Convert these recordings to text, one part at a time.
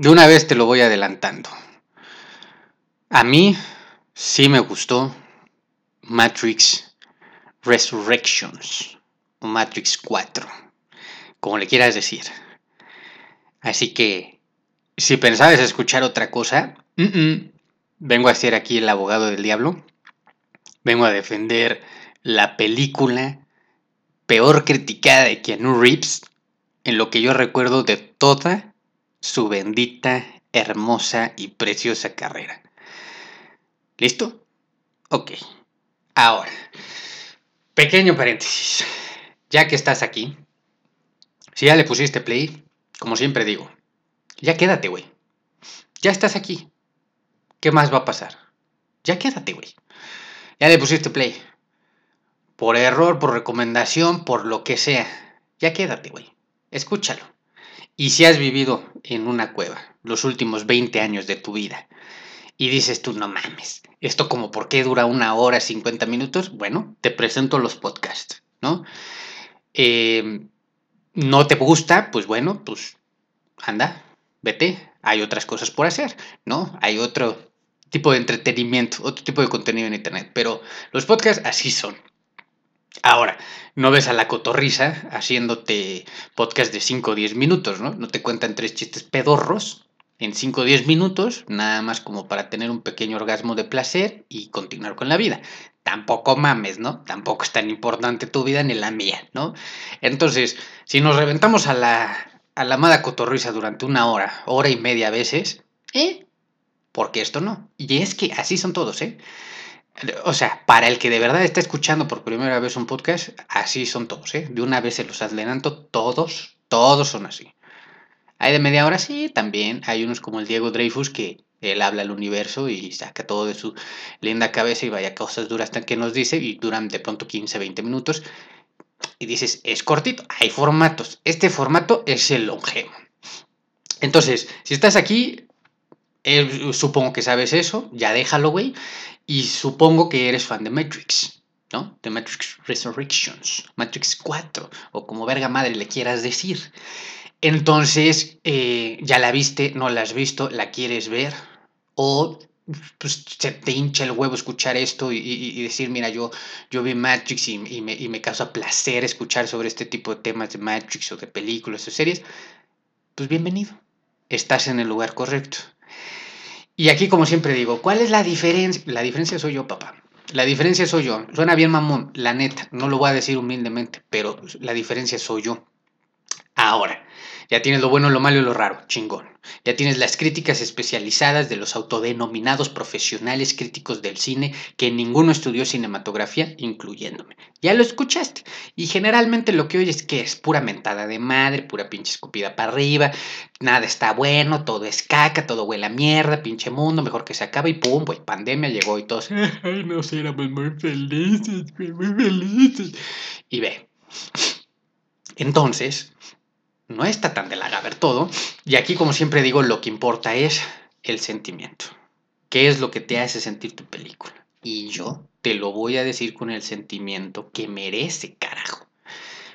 de una vez te lo voy adelantando. A mí sí me gustó Matrix Resurrections o Matrix 4, como le quieras decir. Así que, si pensabas escuchar otra cosa, vengo a ser aquí el abogado del diablo. Vengo a defender la película peor criticada de Keanu Reeves en lo que yo recuerdo de toda su bendita, hermosa y preciosa carrera. ¿Listo? Ok. Ahora, pequeño paréntesis. Ya que estás aquí, si ya le pusiste play, como siempre digo, ya quédate, güey. Ya estás aquí. ¿Qué más va a pasar? Ya quédate, güey. Ya le pusiste play. Por error, por recomendación, por lo que sea. Ya quédate, güey. Escúchalo. Y si has vivido en una cueva los últimos 20 años de tu vida y dices tú, no mames, esto como por qué dura una hora, 50 minutos, bueno, te presento los podcasts, ¿no? Eh, no te gusta, pues bueno, pues anda, vete, hay otras cosas por hacer, ¿no? Hay otro tipo de entretenimiento, otro tipo de contenido en Internet, pero los podcasts así son. Ahora, no ves a la cotorriza haciéndote podcast de 5 o 10 minutos, ¿no? No te cuentan tres chistes pedorros en 5 o 10 minutos, nada más como para tener un pequeño orgasmo de placer y continuar con la vida. Tampoco mames, ¿no? Tampoco es tan importante tu vida ni la mía, ¿no? Entonces, si nos reventamos a la, a la amada cotorriza durante una hora, hora y media veces, ¿eh? Porque esto no. Y es que así son todos, ¿eh? O sea, para el que de verdad está escuchando por primera vez un podcast, así son todos, ¿eh? De una vez se los adelanto, todos, todos son así. Hay de media hora, sí, también. Hay unos como el Diego Dreyfus que él habla al universo y saca todo de su linda cabeza y vaya cosas duras que nos dice y duran de pronto 15, 20 minutos. Y dices, es cortito, hay formatos. Este formato es el longevo. Entonces, si estás aquí, eh, supongo que sabes eso, ya déjalo, güey. Y supongo que eres fan de Matrix, ¿no? De Matrix Resurrections, Matrix 4, o como verga madre le quieras decir. Entonces, eh, ya la viste, no la has visto, la quieres ver, o pues, se te hincha el huevo escuchar esto y, decir, mira, yo, yo vi Matrix y, me, y me causa placer escuchar sobre este tipo de temas de Matrix o de películas o series, pues bienvenido, estás en el lugar correcto. Y aquí, como siempre digo, ¿cuál es la diferencia? La diferencia soy yo, papá. La diferencia soy yo. Suena bien, mamón, la neta. No lo voy a decir humildemente, pero la diferencia soy yo. Ahora, ya tienes lo bueno, lo malo y lo raro, chingón. Ya tienes las críticas especializadas de los autodenominados profesionales críticos del cine que ninguno estudió cinematografía, incluyéndome. Ya lo escuchaste. Y generalmente lo que oyes que es pura mentada de madre, pura pinche escupida para arriba, nada está bueno, todo es caca, todo huele a mierda, pinche mundo, mejor que se acabe y pum, pues pandemia llegó y todos, ay, no éramos muy felices, muy felices. Y ve. Entonces, no está tan de la ver todo. Y aquí, como siempre digo, lo que importa es el sentimiento. ¿Qué es lo que te hace sentir tu película? Y yo te lo voy a decir con el sentimiento que merece, carajo.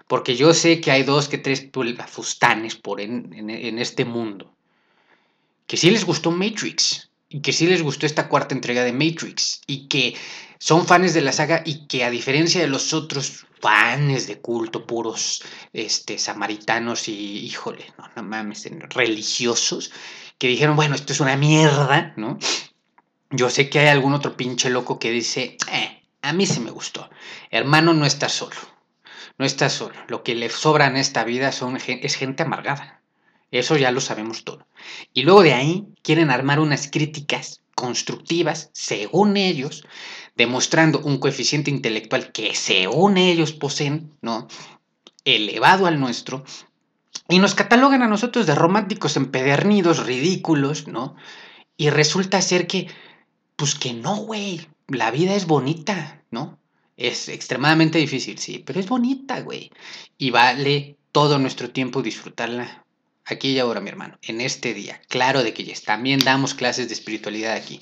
Porque yo sé que hay dos que tres fustanes por en, en este mundo. Que sí les gustó Matrix. Y que sí les gustó esta cuarta entrega de Matrix. Y que son fans de la saga y que a diferencia de los otros fans de culto, puros este, samaritanos y, híjole, no, no mames, religiosos, que dijeron, bueno, esto es una mierda, ¿no? Yo sé que hay algún otro pinche loco que dice, eh, a mí sí me gustó. Hermano, no está solo. No está solo. Lo que le sobra en esta vida son, es gente amargada. Eso ya lo sabemos todo. Y luego de ahí quieren armar unas críticas constructivas, según ellos, demostrando un coeficiente intelectual que según ellos poseen, ¿no? elevado al nuestro, y nos catalogan a nosotros de románticos empedernidos, ridículos, ¿no? Y resulta ser que, pues que no, güey, la vida es bonita, ¿no? Es extremadamente difícil, sí, pero es bonita, güey. Y vale todo nuestro tiempo disfrutarla aquí y ahora, mi hermano, en este día. Claro de que ya también damos clases de espiritualidad aquí.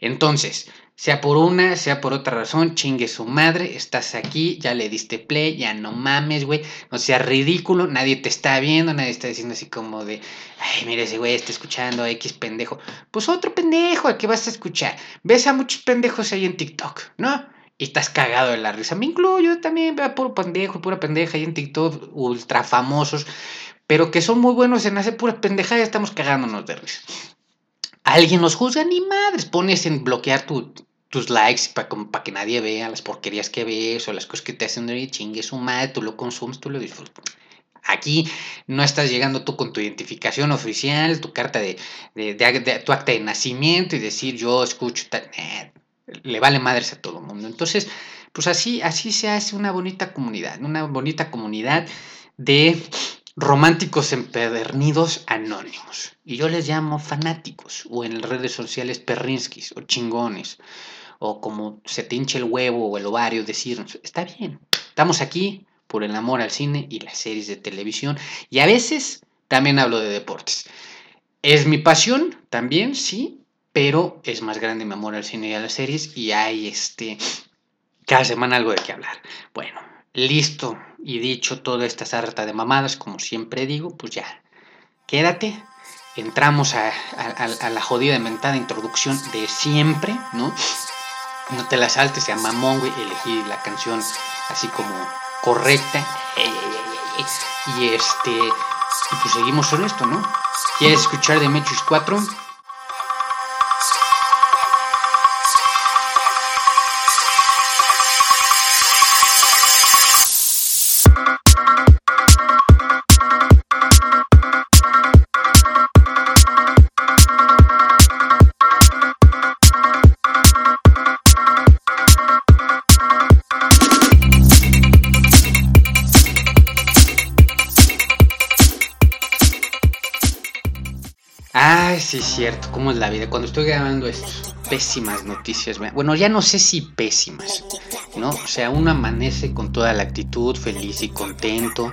Entonces, Sea por una, sea por otra razón, chingue su madre, estás aquí, ya le diste play, ya no mames, güey, no seas ridículo, nadie te está viendo, nadie está diciendo así como de, ay, mire ese güey está escuchando X pendejo. Pues otro pendejo, ¿a qué vas a escuchar? Ves a muchos pendejos ahí en TikTok, ¿no? Y estás cagado de la risa. Me incluyo también, veo puro pendejo, pura pendeja ahí en TikTok, ultra famosos, pero que son muy buenos en hacer pura pendeja y estamos cagándonos de risa. Alguien nos juzga, ni madres, pones en bloquear tu, tus likes para que nadie vea las porquerías que ves o las cosas que te hacen de chingue su madre, tú lo consumes, tú lo disfrutas. Aquí no estás llegando tú con tu identificación oficial, tu carta de, tu acta de nacimiento y decir yo escucho, le vale madres a todo el mundo. Entonces, pues así, así se hace una bonita comunidad, una bonita comunidad de románticos empedernidos anónimos. Y yo les llamo fanáticos, o en las redes sociales perrinskis, o chingones o como se te hinche el huevo o el ovario decirnos, está bien, estamos aquí por el amor al cine y las series de televisión y a veces también hablo de deportes. Es mi pasión también, sí, pero es más grande mi amor al cine y a las series y hay este cada semana algo de qué hablar. Bueno, listo y dicho toda esta sarta de mamadas, como siempre digo, pues ya, quédate. Entramos a, a la jodida mentada introducción de siempre, ¿no? No te la saltes, sea mamón, güey, elegí la canción así como correcta. Y este, pues seguimos con esto, ¿no? ¿Quieres escuchar de Matrix 4? Cierto, cómo es la vida. Cuando estoy grabando esto, pésimas noticias. Bueno, ya no sé si pésimas, ¿no? O sea, uno amanece con toda la actitud, feliz y contento.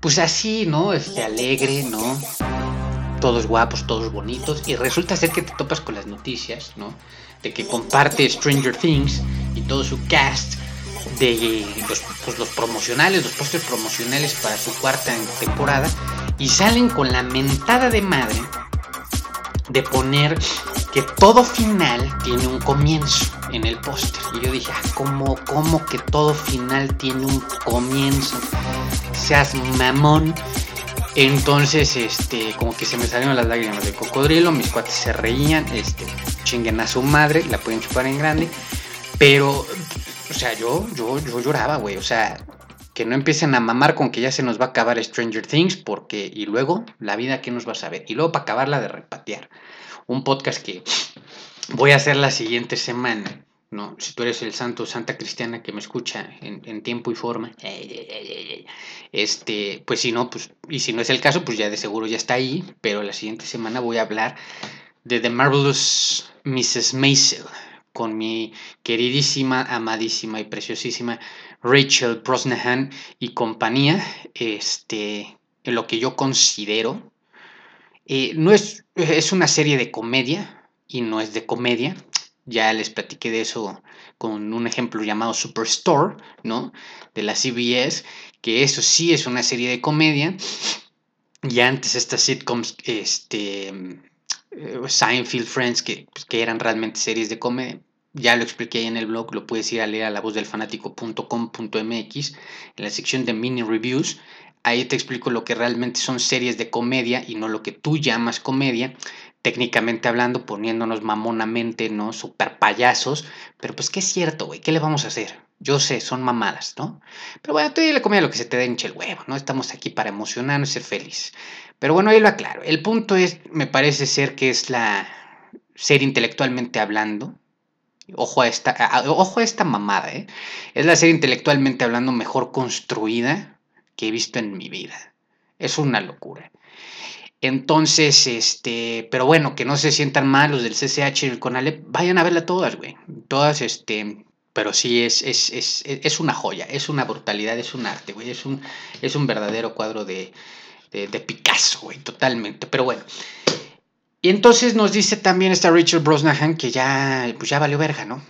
Pues así, ¿no? Este, alegre, ¿no? Todos guapos, todos bonitos. Y resulta ser que te topas con las noticias, ¿no? De que comparte Stranger Things y todo su cast de los, pues, los promocionales, los postres promocionales para su cuarta temporada. Y salen con la mentada de madre de poner que todo final tiene un comienzo en el póster. Y yo dije, ah, ¿cómo, ¿cómo que todo final tiene un comienzo? Seas mamón. Entonces, este, como que se me salieron las lágrimas de cocodrilo, mis cuates se reían, este, chinguen a su madre, la pueden chupar en grande. Pero, o sea, yo, yo, yo lloraba, güey. O sea, que no empiecen a mamar con que ya se nos va a acabar Stranger Things, porque, y luego, la vida que nos va a saber, y luego para acabarla de repatear. Un podcast que voy a hacer la siguiente semana, ¿no? Si tú eres el santo, santa cristiana que me escucha en, tiempo y forma, este, pues si no, pues, y si no es el caso, pues ya de seguro ya está ahí, pero la siguiente semana voy a hablar de The Marvelous Mrs. Maisel, con mi queridísima, amadísima y preciosísima Rachel Brosnahan y compañía, este, lo que yo considero, eh, no es, es una serie de comedia y no es de comedia. Ya les platiqué de eso con un ejemplo llamado Superstore, ¿no? De la CBS, que eso sí es una serie de comedia. Y antes estas sitcoms, este, eh, Seinfeld, Friends, que, pues, que eran realmente series de comedia, ya lo expliqué ahí en el blog, lo puedes ir a leer a la voz del fanático.com.mx en la sección de mini reviews. Ahí te explico lo que realmente son series de comedia y no lo que tú llamas comedia, técnicamente hablando, poniéndonos mamonamente, ¿no? Super payasos, pero pues que es cierto, güey, ¿qué le vamos a hacer? Yo sé, son mamadas, ¿no? Pero bueno, tú la comedia lo que se te hinche el huevo, ¿no? Estamos aquí para emocionarnos y ser felices. Pero bueno, ahí lo aclaro. El punto es, me parece ser que es la serie intelectualmente hablando, Ojo a esta, ojo a esta mamada, ¿eh? Es la serie intelectualmente hablando mejor construida que he visto en mi vida. Es una locura. Entonces, este, pero bueno, que no se sientan mal los del CCH y el Conalep, vayan a verla todas, güey. Todas, este, pero sí es, es, es, es, una joya, es una brutalidad, es un arte, güey. Es un, es un verdadero cuadro de, de, de Picasso, güey, totalmente. Pero bueno, Y entonces nos dice también esta Richard Brosnahan que ya, pues ya valió verga, ¿no?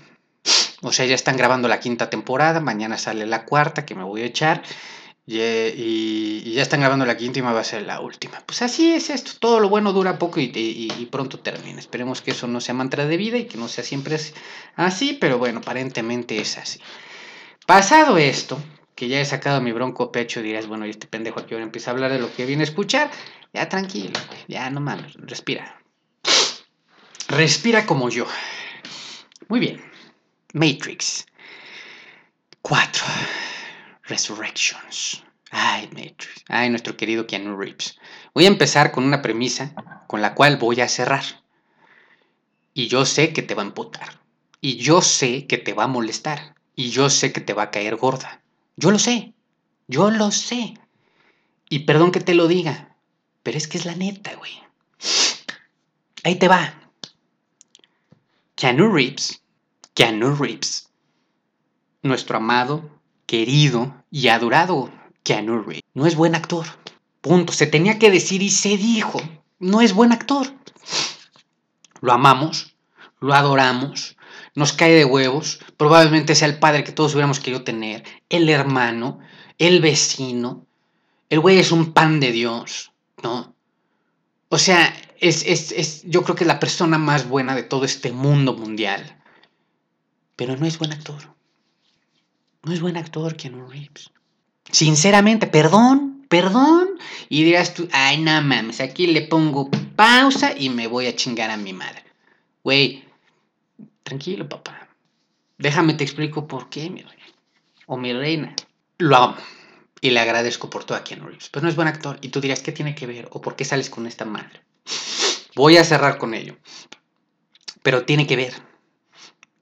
O sea, ya están grabando la quinta temporada, mañana sale la cuarta que me voy a echar. Y, ya están grabando la quinta y va a ser la última. Pues así es esto, todo lo bueno dura poco y, pronto termina. Esperemos que eso no sea mantra de vida y que no sea siempre así, pero bueno, aparentemente es así. Pasado esto, que ya he sacado mi bronco pecho, dirás, bueno, este pendejo aquí ahora empieza a hablar de lo que viene a escuchar, ya tranquilo, ya no mames, respira. Respira como yo. Muy bien. Matrix 4. Resurrections. Ay, Matrix. Ay, nuestro querido Keanu Reeves. Voy a empezar con una premisa con la cual voy a cerrar. Y yo sé que te va a emputar. Y yo sé que te va a molestar. Y yo sé que te va a caer gorda. Yo lo sé. Yo lo sé. Y perdón que te lo diga. Pero es que es la neta, güey. Ahí te va. Keanu Reeves. Keanu Reeves. Nuestro amado, querido y adorado Keanu Reeves. No es buen actor. Punto. Se tenía que decir y se dijo. No es buen actor. Lo amamos, lo adoramos, nos cae de huevos. Probablemente sea el padre que todos hubiéramos querido tener, el hermano, el vecino. El güey es un pan de Dios, ¿no? O sea, es, es, es, yo creo que es la persona más buena de todo este mundo mundial. Pero no es buen actor. No es buen actor Keanu Reeves. Sinceramente, perdón, perdón. Y dirás tú, ay, no mames, aquí le pongo pausa y me voy a chingar a mi madre. Güey, tranquilo, papá. Déjame te explico por qué, mi rey. O mi reina. Lo amo. Y le agradezco por todo a Keanu Reeves. Pero no es buen actor. Y tú dirás, ¿qué tiene que ver? ¿O por qué sales con esta madre? Voy a cerrar con ello. Pero tiene que ver.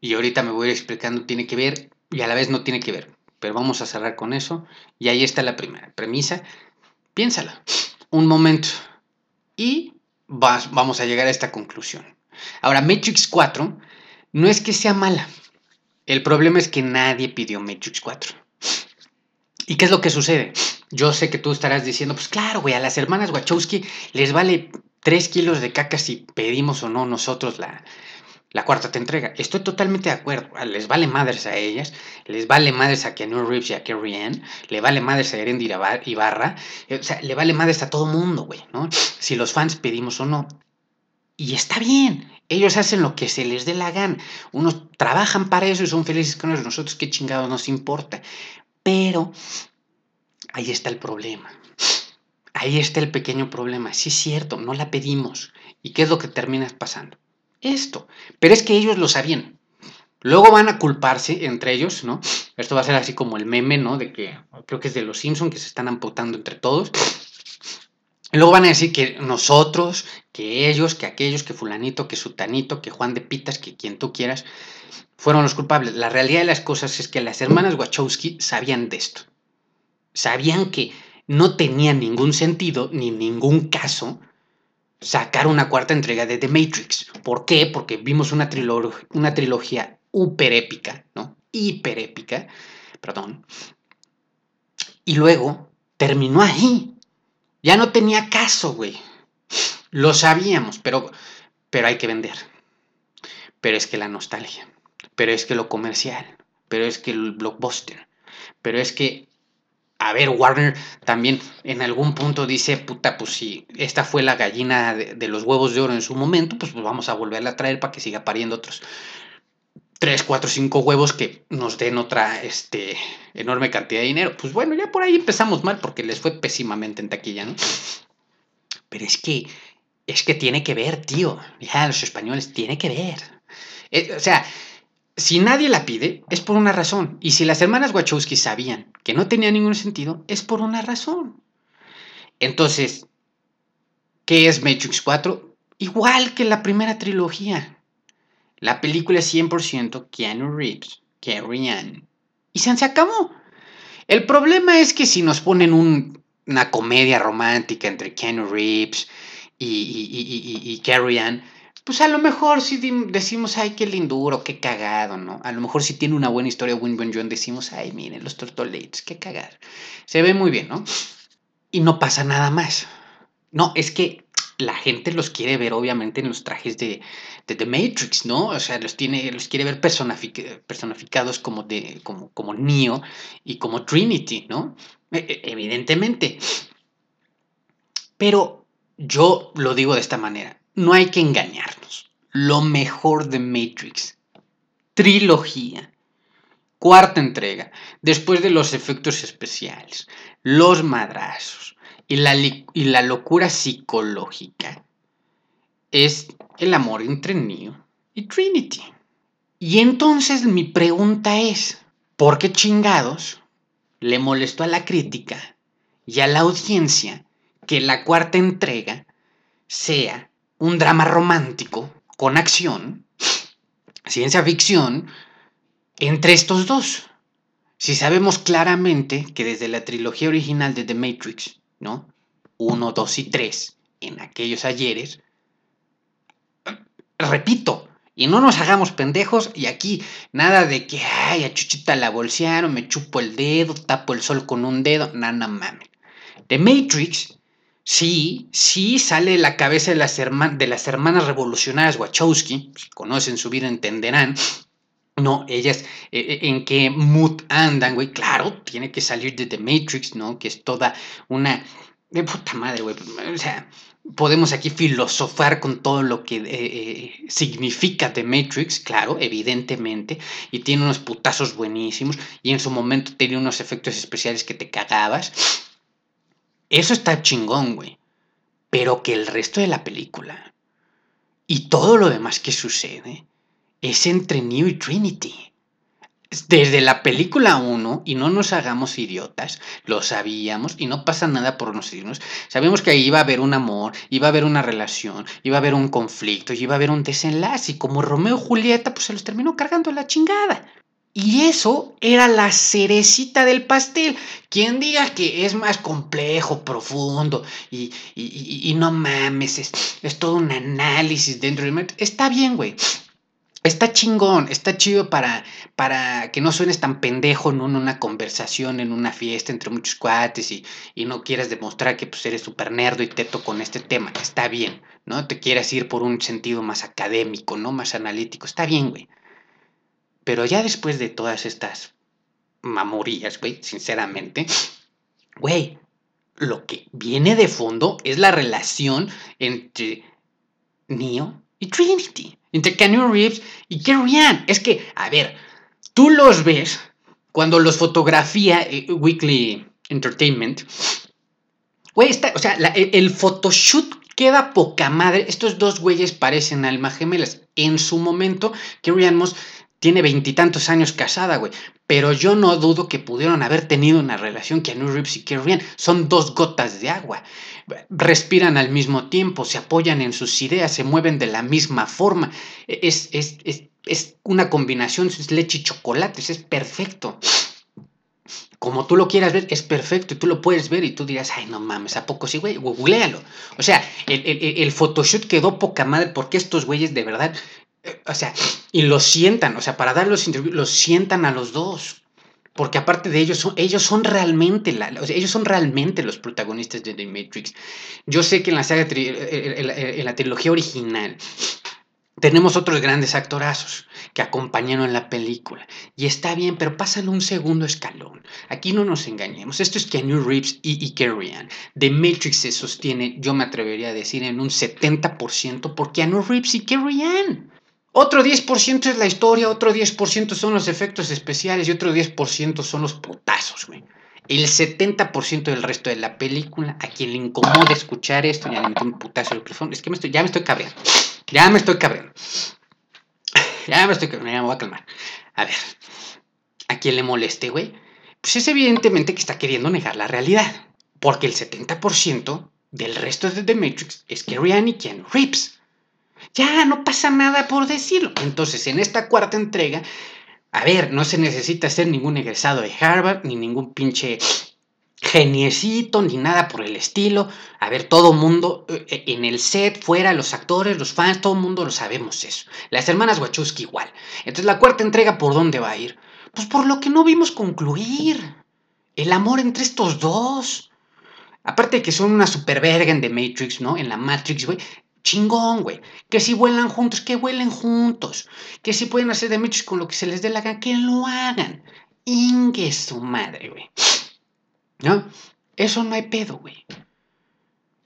Y ahorita me voy a ir explicando, tiene que ver y a la vez no tiene que ver. Pero vamos a cerrar con eso. Y ahí está la primera premisa. Piénsala. Un momento. Y vas, vamos a llegar a esta conclusión. Ahora, Matrix 4 no es que sea mala. El problema es que nadie pidió Matrix 4. ¿Y qué es lo que sucede? Yo sé que tú estarás diciendo, pues claro, güey, a las hermanas Wachowski les vale 3 kilos de caca si pedimos o no nosotros la, la cuarta te entrega. Estoy totalmente de acuerdo. Ah, les vale madres a ellas, les vale madres a Keanu Reeves y a Carrie Ann, le vale madres a Eren Ibarra, eh, o sea, le vale madres a todo mundo, güey, ¿no? Si los fans pedimos o no. Y está bien, ellos hacen lo que se les dé la gana. Unos trabajan para eso y son felices con eso. Nosotros qué chingados nos importa. Pero ahí está el problema. Ahí está el pequeño problema. Sí es cierto, no la pedimos. ¿Y qué es lo que termina pasando? esto. Pero es que ellos lo sabían. Luego van a culparse entre ellos, ¿no? Esto va a ser así como el meme, ¿no? De que creo que es de los Simpsons que se están amputando entre todos. Luego van a decir que nosotros, que ellos, que aquellos, que fulanito, que sutanito, que Juan de Pitas, que quien tú quieras, fueron los culpables. La realidad de las cosas es que las hermanas Wachowski sabían de esto. Sabían que no tenía ningún sentido ni ningún caso sacar una cuarta entrega de The Matrix. ¿Por qué? Porque vimos una, trilogía hiper épica, ¿no? Hiper épica, perdón. Y luego terminó ahí. Ya no tenía caso, güey. Lo sabíamos, pero, pero hay que vender. Pero es que la nostalgia. Pero es que lo comercial. Pero es que el blockbuster. Pero es que a ver, Warner también en algún punto dice, puta, pues si esta fue la gallina de, los huevos de oro en su momento, pues, pues, vamos a volverla a traer para que siga pariendo otros 3, 4, 5 huevos que nos den otra este, enorme cantidad de dinero. Pues bueno, ya por ahí empezamos mal porque les fue pésimamente en taquilla, ¿no? Pero es que, es que tiene que ver, tío. Ya, los españoles, tiene que ver. Eh, o sea, si nadie la pide, es por una razón. Y si las hermanas Wachowski sabían que no tenía ningún sentido, es por una razón. Entonces, ¿qué es Matrix 4? Igual que la primera trilogía. La película es 100% Keanu Reeves, Carrie Ann. Y se acabó. El problema es que si nos ponen una comedia romántica entre Keanu Reeves y, y, y Carrie Ann, pues a lo mejor si decimos, ay, qué linduro, qué cagado, ¿no? A lo mejor si tiene una buena historia Win Win decimos, ay, miren, los tortolates, qué cagar. Se ve muy bien, ¿no? Y no pasa nada más. No, es que la gente los quiere ver obviamente en los trajes de, The Matrix, ¿no? O sea, los, tiene, los quiere ver personificados como, de, como, como Neo y como Trinity, ¿no? E, e, evidentemente. Pero yo lo digo de esta manera, no hay que engañarnos. Lo mejor de Matrix, trilogía, cuarta entrega, después de los efectos especiales, los madrazos. Y la, y la locura psicológica, es el amor entre Neo y Trinity. Y entonces mi pregunta es, ¿por qué chingados le molestó a la crítica y a la audiencia que la cuarta entrega sea un drama romántico con acción, ciencia ficción, entre estos dos. Si sabemos claramente que desde la trilogía original de The Matrix, ¿no? 1, 2 y 3, en aquellos ayeres, repito, y no nos hagamos pendejos, y aquí nada de que, ay, a Chuchita la bolsearon, me chupo el dedo, tapo el sol con un dedo, nada, mames. The Matrix Sí, sí sale la cabeza de las, hermanas revolucionarias Wachowski, si conocen su vida entenderán, no, ellas, eh, eh, ¿en qué mood andan, güey? Claro, tiene que salir de The Matrix, ¿no? Que es toda una... De puta madre, güey. O sea, podemos aquí filosofar con todo lo que eh, significa The Matrix, claro, evidentemente, y tiene unos putazos buenísimos, y en su momento tiene unos efectos especiales que te cagabas, eso está chingón, güey. Pero que el resto de la película y todo lo demás que sucede es entre Neo y Trinity. Desde la película 1, y no nos hagamos idiotas, lo sabíamos y no pasa nada por nosotros. Sabíamos que ahí iba a haber un amor, iba a haber una relación, iba a haber un conflicto, iba a haber un desenlace. Y como Romeo y Julieta, pues se los terminó cargando la chingada. Y eso era la cerecita del pastel. Quien diga que es más complejo, profundo y, y, no mames, es, todo un análisis dentro del... Está bien, güey. Está chingón, está chido para, para que no suenes tan pendejo en una conversación, en una fiesta entre muchos cuates y, no quieras demostrar que pues, eres súper nerdo y teto con este tema. Está bien, ¿no? Te quieras ir por un sentido más académico, ¿no? Más analítico. Está bien, güey. Pero ya después de todas estas mamorías, güey, sinceramente, güey, lo que viene de fondo es la relación entre Neo y Trinity, entre Keanu Reeves y Carrie Ann. Es que, a ver, tú los ves cuando los fotografía eh, Weekly Entertainment. Güey, o sea, el photoshoot queda poca madre. Estos dos güeyes parecen almas gemelas. En su momento, Carrie Ann Moss tiene veintitantos años casada, güey. Pero yo no dudo que pudieron haber tenido una relación que Keanu Reeves y Carrie Son dos gotas de agua. Respiran al mismo tiempo, se apoyan en sus ideas, se mueven de la misma forma. Es, es, es, una combinación, es leche y chocolates, es perfecto. Como tú lo quieras ver, es perfecto y tú lo puedes ver y tú dirás, ay, no mames, ¿a poco sí, güey? Googlealo. O sea, el, el, el photoshoot quedó poca madre porque estos güeyes de verdad o sea, y los sientan, o sea, para dar los interviews, los sientan a los dos. Porque aparte de ellos, son, ellos son realmente la, ellos son realmente los protagonistas de The Matrix. Yo sé que en la saga, eh, eh, en la, trilogía original, tenemos otros grandes actorazos que acompañaron la película. Y está bien, pero pasan un segundo escalón. Aquí no nos engañemos. Esto es Keanu Reeves y, y Carrie Ann. The Matrix se sostiene, yo me atrevería a decir, en un 70% por Keanu Reeves y Carrie Ann. Otro 10% es la historia, otro 10% son los efectos especiales y otro 10% son los putazos, güey. El 70% del resto de la película, a quien le incomoda escuchar esto, ya le meto un putazo el es que me estoy, ya me estoy cabreando. Ya me estoy cabreando. Ya me estoy cabreando, ya me voy a calmar. A ver, a quien le moleste, güey, pues es evidentemente que está queriendo negar la realidad. Porque el 70% del resto de The Matrix es Carrie Ann y Ken Reeves. Ya, no pasa nada por decirlo. Entonces, en esta cuarta entrega, a ver, no se necesita ser ningún egresado de Harvard, ni ningún pinche geniecito, ni nada por el estilo. A ver, todo mundo eh, en el set, fuera, los actores, los fans, todo mundo lo sabemos eso. Las hermanas Wachowski igual. Entonces, la cuarta entrega, ¿por dónde va a ir? Pues por lo que no vimos concluir. El amor entre estos dos. Aparte de que son una super verga en The Matrix, ¿no? En la Matrix, güey. Chingón, güey. Que si vuelan juntos, que vuelen juntos. Que si pueden hacer The Matrix con lo que se les dé la gana, que lo hagan. Ingue su madre, güey. ¿No? Eso no hay pedo, güey.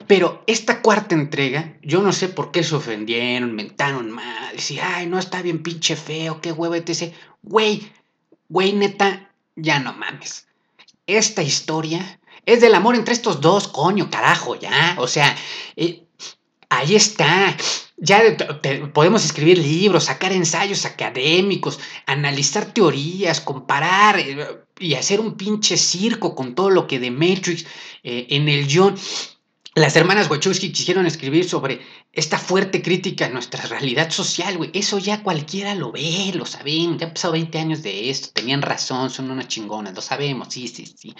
Pero esta cuarta entrega, yo no sé por qué se ofendieron, mentaron mal, decían, ay, no está bien pinche feo, qué huevo, etc. Güey, güey, neta, ya no mames. Esta historia es del amor entre estos dos, coño, carajo, ya. O sea, eh, ahí está. Ya podemos escribir libros, sacar ensayos académicos, analizar teorías, comparar eh, y hacer un pinche circo con todo lo que de Matrix eh, en el John. Las hermanas Wachowski quisieron escribir sobre esta fuerte crítica a nuestra realidad social, güey. Eso ya cualquiera lo ve, lo saben. Ya han pasado 20 años de esto. Tenían razón, son unas chingonas, lo sabemos, sí, sí, sí.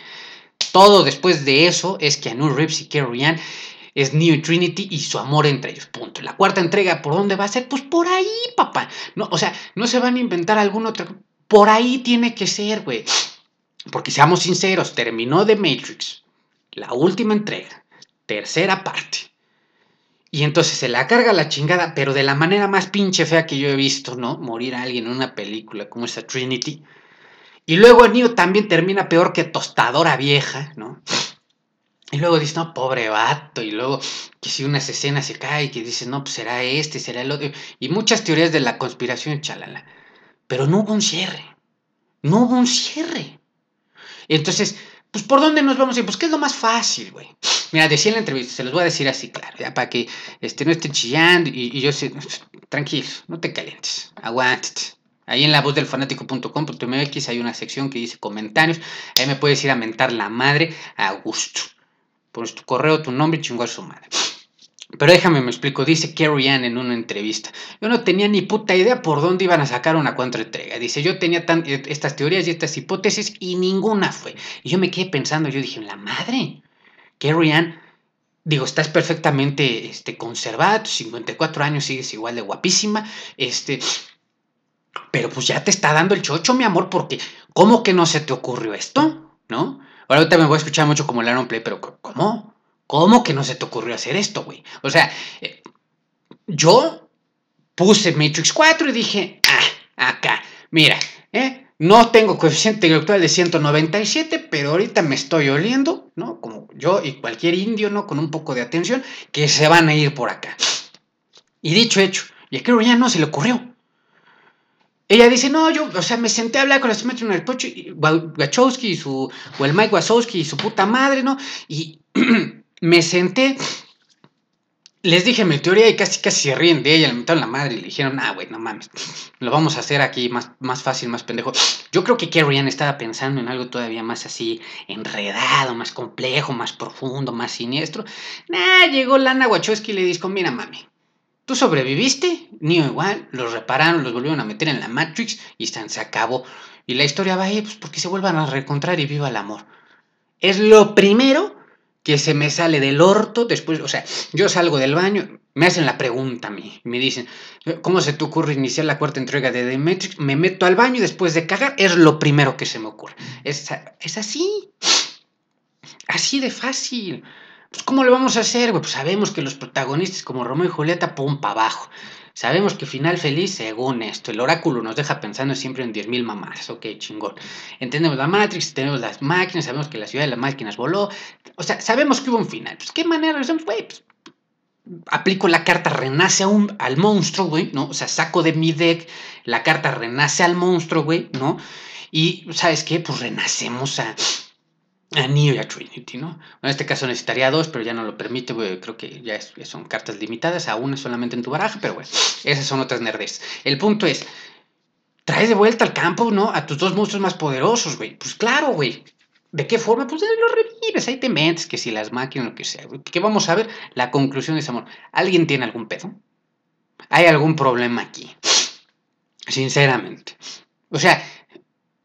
Todo después de eso es que Anu Reeves y Carrie Ann es New Trinity y su amor entre ellos. Punto. La cuarta entrega, ¿por dónde va a ser? Pues por ahí, papá. No, o sea, no se van a inventar algún otro. Por ahí tiene que ser, güey. Porque seamos sinceros, terminó The Matrix, la última entrega, tercera parte. Y entonces se la carga la chingada, pero de la manera más pinche fea que yo he visto, ¿no? Morir a alguien en una película como esta Trinity. Y luego el también termina peor que tostadora vieja, ¿no? Y luego dice, no, pobre vato. Y luego que si unas escenas se cae, que dice, no, pues será este, será el otro. Y muchas teorías de la conspiración, chalala. Pero no hubo un cierre. No hubo un cierre. Entonces, pues ¿por dónde nos vamos a ir? Pues ¿qué es lo más fácil, güey? Mira, decía en la entrevista, se los voy a decir así, claro, ya para que este, no estén chillando y, y yo sé, tranquilo, no te calientes, aguántate. Ahí en la voz del fanático.com.mx hay una sección que dice comentarios. Ahí me puedes ir a mentar la madre a gusto. Pones tu correo, tu nombre y chingó a su madre. Pero déjame me explico, dice Carrie Ann en una entrevista. Yo no tenía ni puta idea por dónde iban a sacar una contraentrega. Dice, yo tenía eh, estas teorías y estas hipótesis y ninguna fue. Y yo me quedé pensando, yo dije, la madre, Carrie Ann, digo, estás perfectamente este, conservada, 54 años, sigues igual de guapísima, este, pero pues ya te está dando el chocho, mi amor, porque ¿cómo que no se te ocurrió esto? ¿No? Ahora ahorita me voy a escuchar mucho como el Aaron Play, pero ¿cómo? ¿Cómo que no se te ocurrió hacer esto, güey? O sea, eh, yo puse Matrix 4 y dije, ah, acá, mira, ¿eh? No tengo coeficiente intelectual de 197, pero ahorita me estoy oliendo, ¿no? Como yo y cualquier indio, ¿no? Con un poco de atención, que se van a ir por acá. Y dicho hecho, y a ya no se le ocurrió. Ella dice, no, yo, o sea, me senté a hablar con en el pocho, y Wachowski y su, o el Mike Wachowski y su puta madre, ¿no? Y me senté, les dije mi teoría y casi casi se ríen de ella, le metieron la madre y le dijeron, ah, güey, no mames, lo vamos a hacer aquí más, más fácil, más pendejo. Yo creo que Carrie Ann estaba pensando en algo todavía más así, enredado, más complejo, más profundo, más siniestro. Nah, llegó Lana Wachowski y le dijo, mira, mami, Tú sobreviviste, ni igual, los repararon, los volvieron a meter en la Matrix y se acabó. Y la historia va ahí, pues porque se vuelvan a reencontrar y viva el amor. Es lo primero que se me sale del orto después, o sea, yo salgo del baño, me hacen la pregunta a mí, me dicen, ¿cómo se te ocurre iniciar la cuarta entrega de The Matrix? Me meto al baño y después de cagar es lo primero que se me ocurre. Es, es así, así de fácil. Pues, ¿cómo lo vamos a hacer, Pues sabemos que los protagonistas como Romeo y Julieta, pum, para abajo. Sabemos que final feliz, según esto, el oráculo nos deja pensando siempre en 10.000 mamás. Ok, chingón. Entendemos la Matrix, tenemos las máquinas, sabemos que la ciudad de las máquinas voló. O sea, sabemos que hubo un final. Pues, ¿qué manera? Güey, pues, aplico la carta renace a un, al monstruo, güey, ¿no? O sea, saco de mi deck la carta renace al monstruo, güey, ¿no? Y, ¿sabes qué? Pues renacemos a a Neo y a Trinity, ¿no? En este caso necesitaría dos, pero ya no lo permite, creo que ya son cartas limitadas, a una solamente en tu baraja, pero bueno, esas son otras nerdes. El punto es, traes de vuelta al campo, ¿no? A tus dos monstruos más poderosos, güey. Pues claro, güey. ¿De qué forma? Pues los revives, ahí te metes, que si las máquinas, lo que sea. ¿Qué vamos a ver? La conclusión ese amor. ¿Alguien tiene algún pedo? ¿Hay algún problema aquí? Sinceramente. O sea,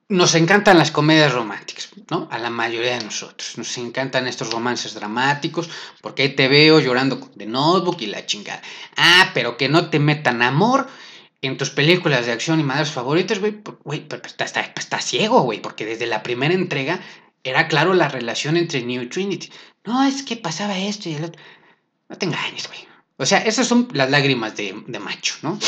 nos encantan las comedias románticas, ¿no? A la mayoría de nosotros. Nos encantan estos romances dramáticos, porque ahí te veo llorando de notebook y la chingada. Ah, pero que no te metan amor en tus películas de acción y madres favoritas, güey. Güey, pero está, está, ciego, güey, porque desde la primera entrega era claro la relación entre Neo y Trinity. No, es que pasaba esto y el otro. No te engañes, güey. O sea, esas son las lágrimas de macho, ¿no?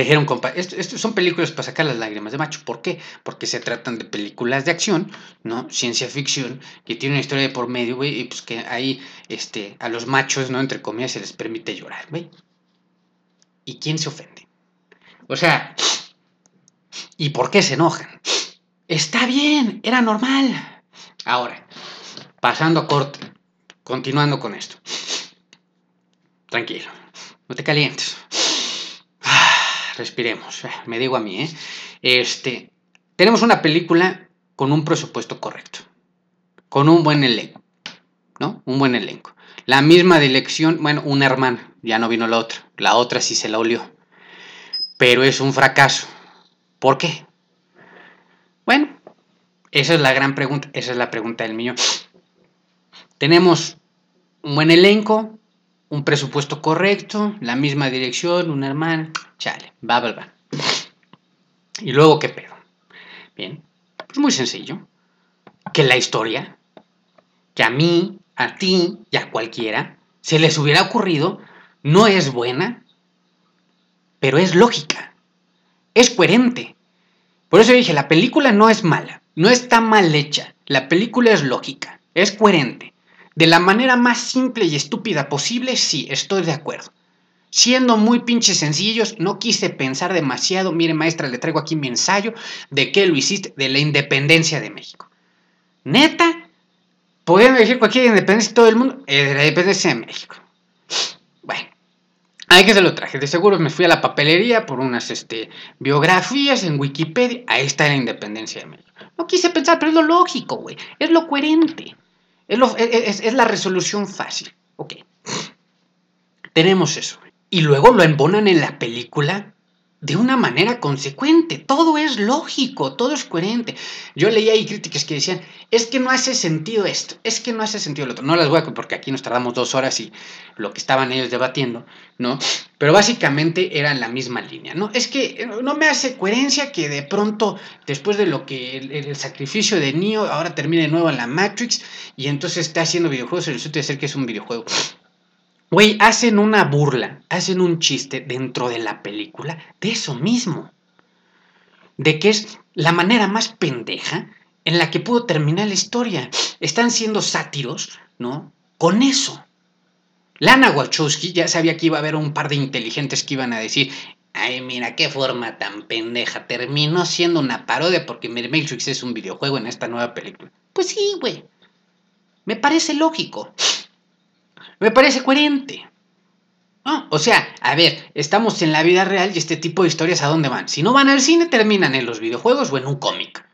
Dijeron, compa, esto, son películas para sacar las lágrimas de macho. ¿Por qué? Porque se tratan de películas de acción, ¿no? Ciencia ficción, que tiene una historia de por medio, güey, y pues que ahí, este, a los machos, ¿no? Entre comillas, se les permite llorar, güey. ¿Y quién se ofende? O sea, ¿y por qué se enojan? Está bien, era normal. Ahora, pasando a corte, continuando con esto. Tranquilo, no te calientes respiremos, eh, me digo a mí, ¿eh? Este, tenemos una película con un presupuesto correcto, con un buen elenco, ¿no? Un buen elenco. La misma dirección, bueno, una hermana, ya no vino la otra, la otra sí se la olió, pero es un fracaso. ¿Por qué? Bueno, esa es la gran pregunta, esa es la pregunta del millón. Tenemos un buen elenco, un presupuesto correcto, la misma dirección, una hermana, chale, va, va, va. Y luego, ¿qué pedo? Bien, pues muy sencillo. Que la historia, que a mí, a ti y a cualquiera se les hubiera ocurrido, no es buena, pero es lógica, es coherente. Por eso dije, la película no es mala, no está mal hecha, la película es lógica, es coherente. De la manera más simple y estúpida posible, sí, estoy de acuerdo. Siendo muy pinches sencillos, no quise pensar demasiado. Mire, maestra, le traigo aquí mi ensayo de qué lo hiciste, de la independencia de México. Neta, podrían decir cualquier independencia de todo el mundo, es de la independencia de México. Bueno, ahí que se lo traje. De seguro me fui a la papelería por unas este, biografías en Wikipedia. Ahí está la independencia de México. No quise pensar, pero es lo lógico, güey. Es lo coherente. Es, la resolución fácil. Ok. Tenemos eso. Y luego lo embonan en la película de una manera consecuente. Todo es lógico, todo es coherente. Yo leía ahí críticas que decían, es que no hace sentido esto, es que no hace sentido lo otro. No las voy a porque aquí nos tardamos dos horas y lo que estaban ellos debatiendo, ¿no? Pero básicamente era la misma línea, ¿no? Es que eh, no me hace coherencia que de pronto, después de lo que el, sacrificio de Neo, ahora termine de nuevo en la Matrix y entonces está haciendo videojuegos y resulta ser que es un videojuego. Güey, hacen una burla, hacen un chiste dentro de la película de eso mismo. De que es la manera más pendeja en la que pudo terminar la historia. Están siendo sátiros, ¿no? Con eso. Lana Wachowski ya sabía que iba a haber un par de inteligentes que iban a decir, ay, mira qué forma tan pendeja, terminó siendo una parodia porque Matrix es un videojuego en esta nueva película. Pues sí, güey. Me parece lógico. Me parece coherente. o sea, a ver, estamos en la vida real y este tipo de historias a dónde van. Si no van al cine, terminan en los videojuegos o en un cómic.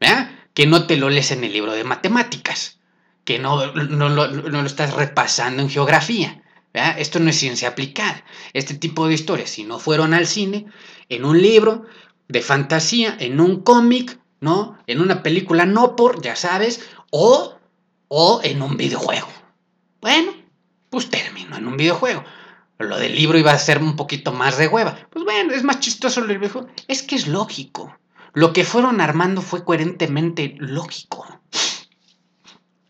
¿Verdad? Que no te lo lees en el libro de matemáticas. Que no, no, lo estás repasando en geografía. ¿verdad? Esto no es ciencia aplicada. Este tipo de historias, si no fueron al cine, en un libro de fantasía, en un cómic, ¿no? En una película no por, ya sabes, o, o en un videojuego. Bueno, pues terminó en un videojuego. Lo del libro iba a ser un poquito más de hueva. Pues bueno, es más chistoso el videojuego. Es que es lógico. Lo que fueron armando fue coherentemente lógico.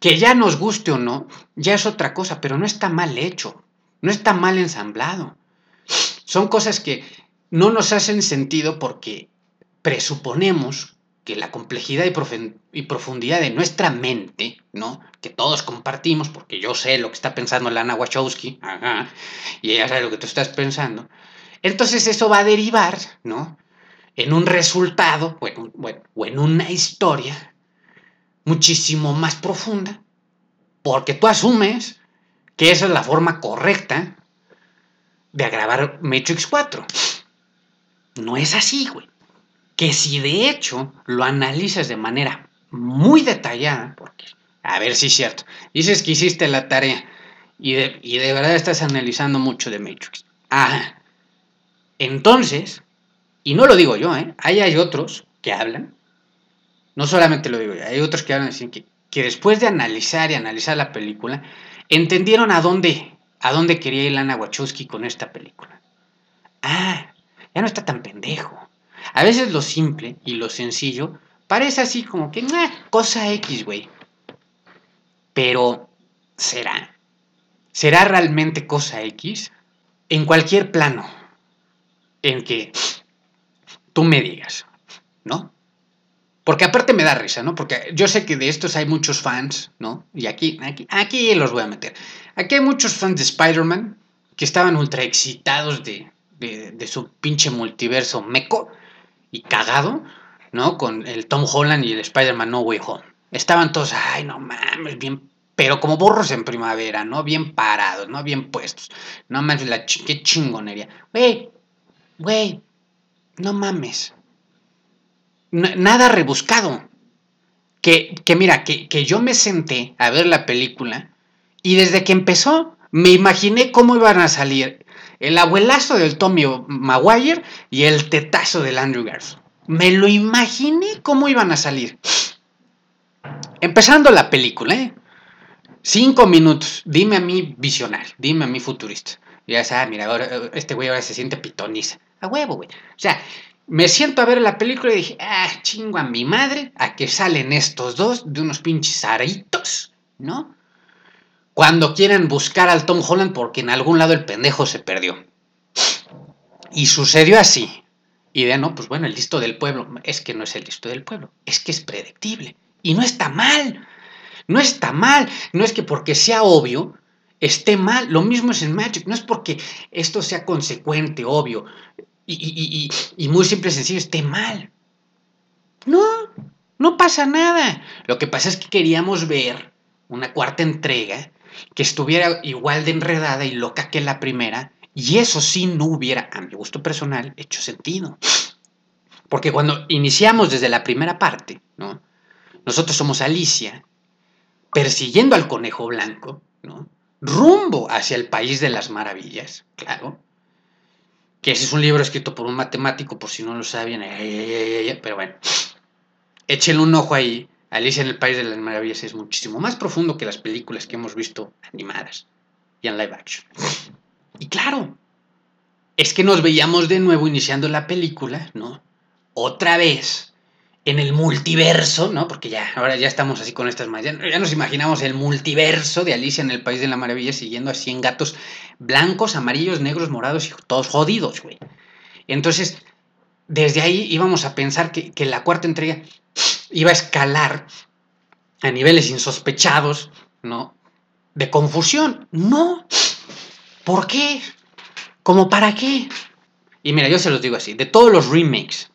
Que ya nos guste o no, ya es otra cosa, pero no está mal hecho. No está mal ensamblado. Son cosas que no nos hacen sentido porque presuponemos que la complejidad y, profundidad de nuestra mente, ¿no? Que todos compartimos, porque yo sé lo que está pensando Lana Wachowski, y ella sabe lo que tú estás pensando. Entonces eso va a derivar, ¿no? En un resultado, o en una historia muchísimo más profunda, porque tú asumes que esa es la forma correcta de agravar Matrix 4. No es así, güey que si de hecho lo analizas de manera muy detallada, porque a ver si es cierto, dices que hiciste la tarea y de, verdad estás analizando mucho de Matrix. Ah, entonces, y no lo digo yo, ¿eh? Ahí hay otros que hablan, no solamente lo digo yo, hay otros que hablan así que, que después de analizar y analizar la película, entendieron a dónde, a dónde quería ir Lana Wachowski con esta película. Ah, ya no está tan pendejo. A veces lo simple y lo sencillo Parece así como que, cosa X, güey. Pero, ¿será? ¿Será realmente cosa X? En cualquier plano en que tú me digas, ¿no? Porque aparte me da risa, ¿no? Porque yo sé que de estos hay muchos fans, ¿no? Y aquí, aquí, aquí los voy a meter. Aquí hay muchos fans de Spider-Man que estaban ultra excitados de, de, su pinche multiverso meco y cagado, ¿no? Con el Tom Holland y el Spider-Man No Way Home. Estaban todos, ay, no mames, bien, pero como burros en primavera, ¿no? Bien parados, ¿no? Bien puestos. No mames, la qué chingonería. Güey, güey, no mames nada rebuscado. Que, que mira, que, que, yo me senté a ver la película y desde que empezó me imaginé cómo iban a salir el abuelazo del Tommy Maguire y el tetazo del Andrew Garfield. Me lo imaginé cómo iban a salir. Empezando la película, ¿eh? Cinco minutos. Dime a mí visionario, dime a mí futurista. Ya sabes, mira, ahora, este güey ahora se siente pitoniza. A huevo, güey. O sea, me siento a ver la película y dije, ah, chingo a mi madre, a que salen estos dos de unos pinches aritos, ¿no? Cuando quieren buscar al Tom Holland porque en algún lado el pendejo se perdió. Y sucedió así. Y de no, pues bueno, el listo del pueblo. Es que no es el listo del pueblo, es que es predictible. Y no está mal. No está mal. No es que porque sea obvio esté mal. Lo mismo es en Magic. No es porque esto sea consecuente, obvio y, muy simple y sencillo esté mal. No, no pasa nada. Lo que pasa es que queríamos ver una cuarta entrega que estuviera igual de enredada y loca que la primera, y eso sí no hubiera, a mi gusto personal, hecho sentido. Porque cuando iniciamos desde la primera parte, ¿no? Nosotros somos Alicia, persiguiendo al conejo blanco, ¿no? Rumbo hacia el país de las maravillas, claro que ese es un libro escrito por un matemático, por si no lo saben, pero bueno, échenle un ojo ahí. Alicia en el País de las Maravillas es muchísimo más profundo que las películas que hemos visto animadas y en live action. Y claro, es que nos veíamos de nuevo iniciando la película, ¿no? Otra vez en el multiverso, ¿no? Porque ya, ahora ya estamos así con estas más. Ya, nos imaginamos el multiverso de Alicia en el País de la Maravilla siguiendo a 100 gatos blancos, amarillos, negros, morados y todos jodidos, güey. Entonces, desde ahí íbamos a pensar que, que la cuarta entrega iba a escalar a niveles insospechados, ¿no? De confusión. No. ¿Por qué? ¿Cómo para qué? Y mira, yo se los digo así, de todos los remakes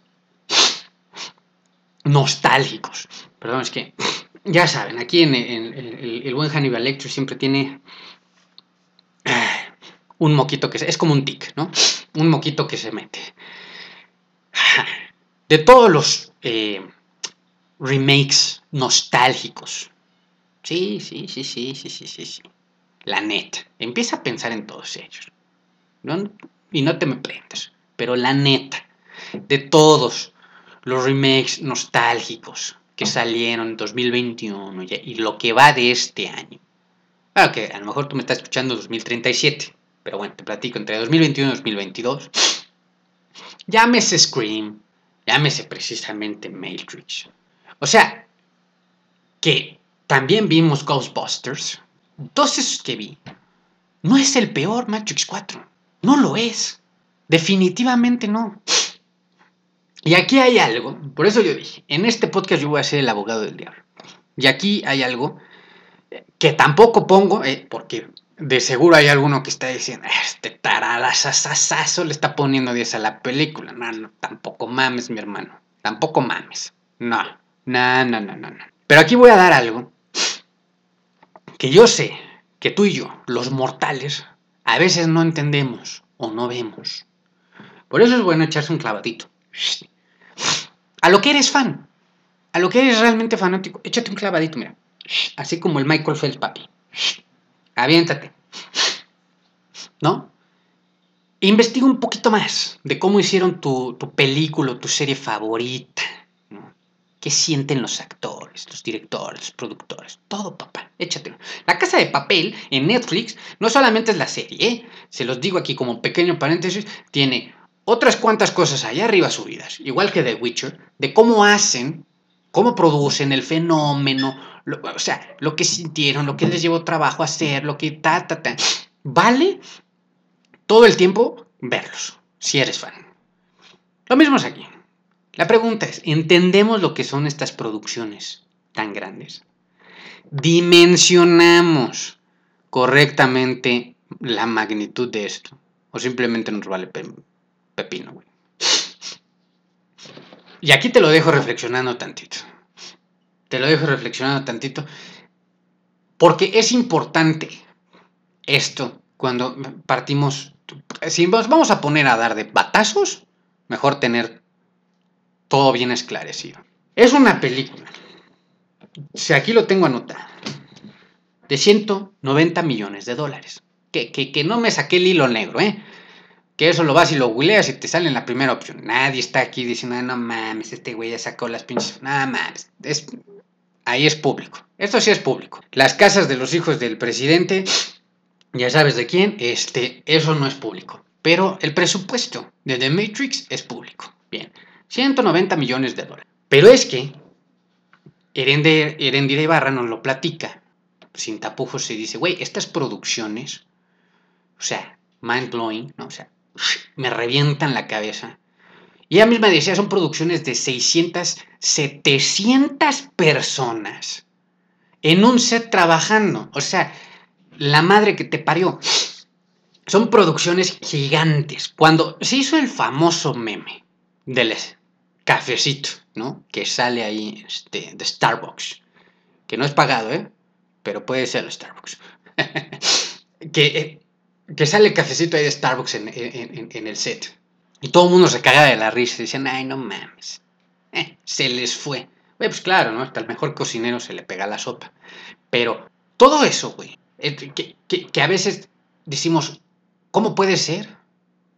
nostálgicos. Perdón, es que ya saben, aquí en, el, buen Hannibal Lecter siempre tiene ah, un moquito que es como un tic, ¿no? Un moquito que se mete. De todos los eh, remakes nostálgicos. Sí, sí, sí, sí, sí, sí, sí, sí. La neta. Empieza a pensar en todos ellos. Y no te me prendas. Pero la neta. De todos los remakes nostálgicos que salieron en 2021 y lo que va de este año. Claro que a lo mejor tú me estás escuchando 2037, pero bueno, te platico entre 2021 y 2022. Llámese Scream, llámese precisamente Matrix. O sea, que también vimos Ghostbusters. Todos esos que vi. No es el peor Matrix 4. No lo es. Definitivamente no. Y aquí hay algo, por eso yo dije, en este podcast yo voy a ser el abogado del diablo. Y aquí hay algo que tampoco pongo, eh, porque de seguro hay alguno que está diciendo, este taradazazazo le está poniendo 10 a la película. No, no, tampoco mames, mi hermano. Tampoco mames. No, no, no, no, no. Pero aquí voy a dar algo que yo sé que tú y yo, los mortales, a veces no entendemos o no vemos. Por eso es bueno echarse un clavadito. A lo que eres fan. A lo que eres realmente fanático. Échate un clavadito, mira. Así como el Michael Phelps, papi. Aviéntate. ¿No? Investiga un poquito más de cómo hicieron tu, tu película, tu serie favorita. ¿Qué sienten los actores, los directores, los productores? Todo, papá. Échatelo. La Casa de Papel en Netflix no solamente es la serie, ¿eh? se los digo aquí como pequeño paréntesis, tiene otras cuantas cosas allá arriba subidas, igual que The Witcher, de cómo hacen cómo producen el fenómeno, o sea, lo que sintieron, lo que les llevó trabajo a hacer, lo que ta, ta, ta. Vale todo el tiempo verlos, si eres fan. Lo mismo es aquí. La pregunta es, ¿entendemos lo que son estas producciones tan grandes? ¿Dimensionamos correctamente la magnitud de esto? ¿O simplemente nos vale pepino, güey? Y aquí te lo dejo reflexionando tantito. Te lo dejo reflexionando tantito. Porque es importante esto cuando partimos. Si vamos a poner a dar de batazos, mejor tener todo bien esclarecido. Es una película. Si aquí lo tengo anotado. De 190 millones de dólares. Que, que, que no me saqué el hilo negro, ¿eh? Que eso lo vas y lo googleas y te sale en la primera opción. Nadie está aquí diciendo, no mames, este güey ya sacó las pinches. No mames. Es, ahí es público. Esto sí es público. Las casas de los hijos del presidente, ya sabes de quién, este, eso no es público. Pero el presupuesto de The Matrix es público. Bien, 190 millones de dólares. Pero es que Erendira Ibarra nos lo platica. Sin tapujos se dice, güey, estas producciones, o sea, mind blowing, ¿no? O sea, me revientan la cabeza. Y ella misma decía, son producciones de 600, 700 personas en un set trabajando. O sea, la madre que te parió. Son producciones gigantes. Cuando se hizo el famoso meme del cafecito, ¿no? Que sale ahí este, de Starbucks. Que no es pagado, ¿eh? Pero puede ser Starbucks. que eh, que sale el cafecito ahí de Starbucks en, el set. Y todo el mundo se caga de la risa y dicen, ay, no mames. Eh, se les fue. pues claro, ¿no? Hasta el mejor cocinero se le pega la sopa. Pero todo eso, güey, eh, que, que a veces decimos, ¿cómo puede ser?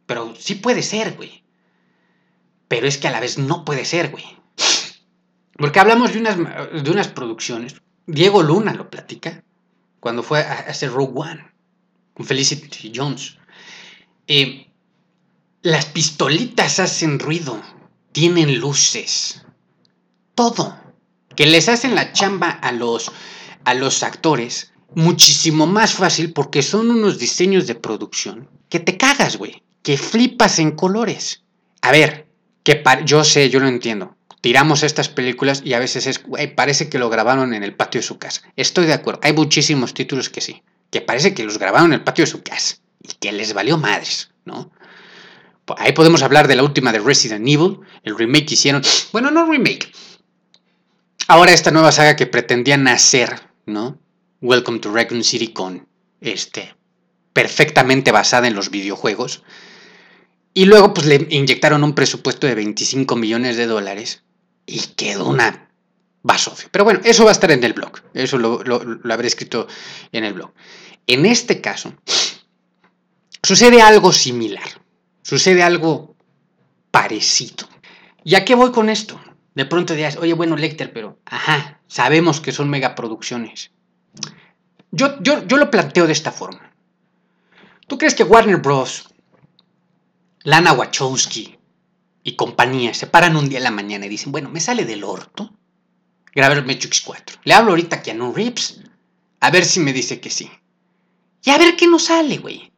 Pero sí puede ser, güey. Pero es que a la vez no puede ser, güey. Porque hablamos de unas, de unas producciones. Diego Luna lo platica cuando fue a hacer Rogue One Felicity Jones. Eh, las pistolitas hacen ruido, tienen luces, todo. Que les hacen la chamba a los, a los actores muchísimo más fácil porque son unos diseños de producción que te cagas, güey. Que flipas en colores. A ver, que yo sé, yo lo entiendo. Tiramos estas películas y a veces es, güey, parece que lo grabaron en el patio de su casa. Estoy de acuerdo. Hay muchísimos títulos que sí que parece que los grabaron en el patio de su casa y que les valió madres, ¿no? Ahí podemos hablar de la última de Resident Evil, el remake que hicieron. Bueno, no remake. Ahora esta nueva saga que pretendían hacer, ¿no? Welcome to Raccoon City con este perfectamente basada en los videojuegos. Y luego pues le inyectaron un presupuesto de 25 millones de dólares y quedó una basofio. Pero bueno, eso va a estar en el blog. Eso lo, habré escrito en el blog. En este caso, sucede algo similar. Sucede algo parecido. ¿Y a qué voy con esto? De pronto dirás, oye, bueno, Lecter, pero, ajá, sabemos que son megaproducciones. Yo, yo, yo lo planteo de esta forma. ¿Tú crees que Warner Bros., Lana Wachowski y compañía se paran un día en la mañana y dicen, bueno, me sale del orto grabar Matrix 4. Le hablo ahorita a Keanu Reeves, a ver si me dice que sí. Y a ver qué nos sale, güey.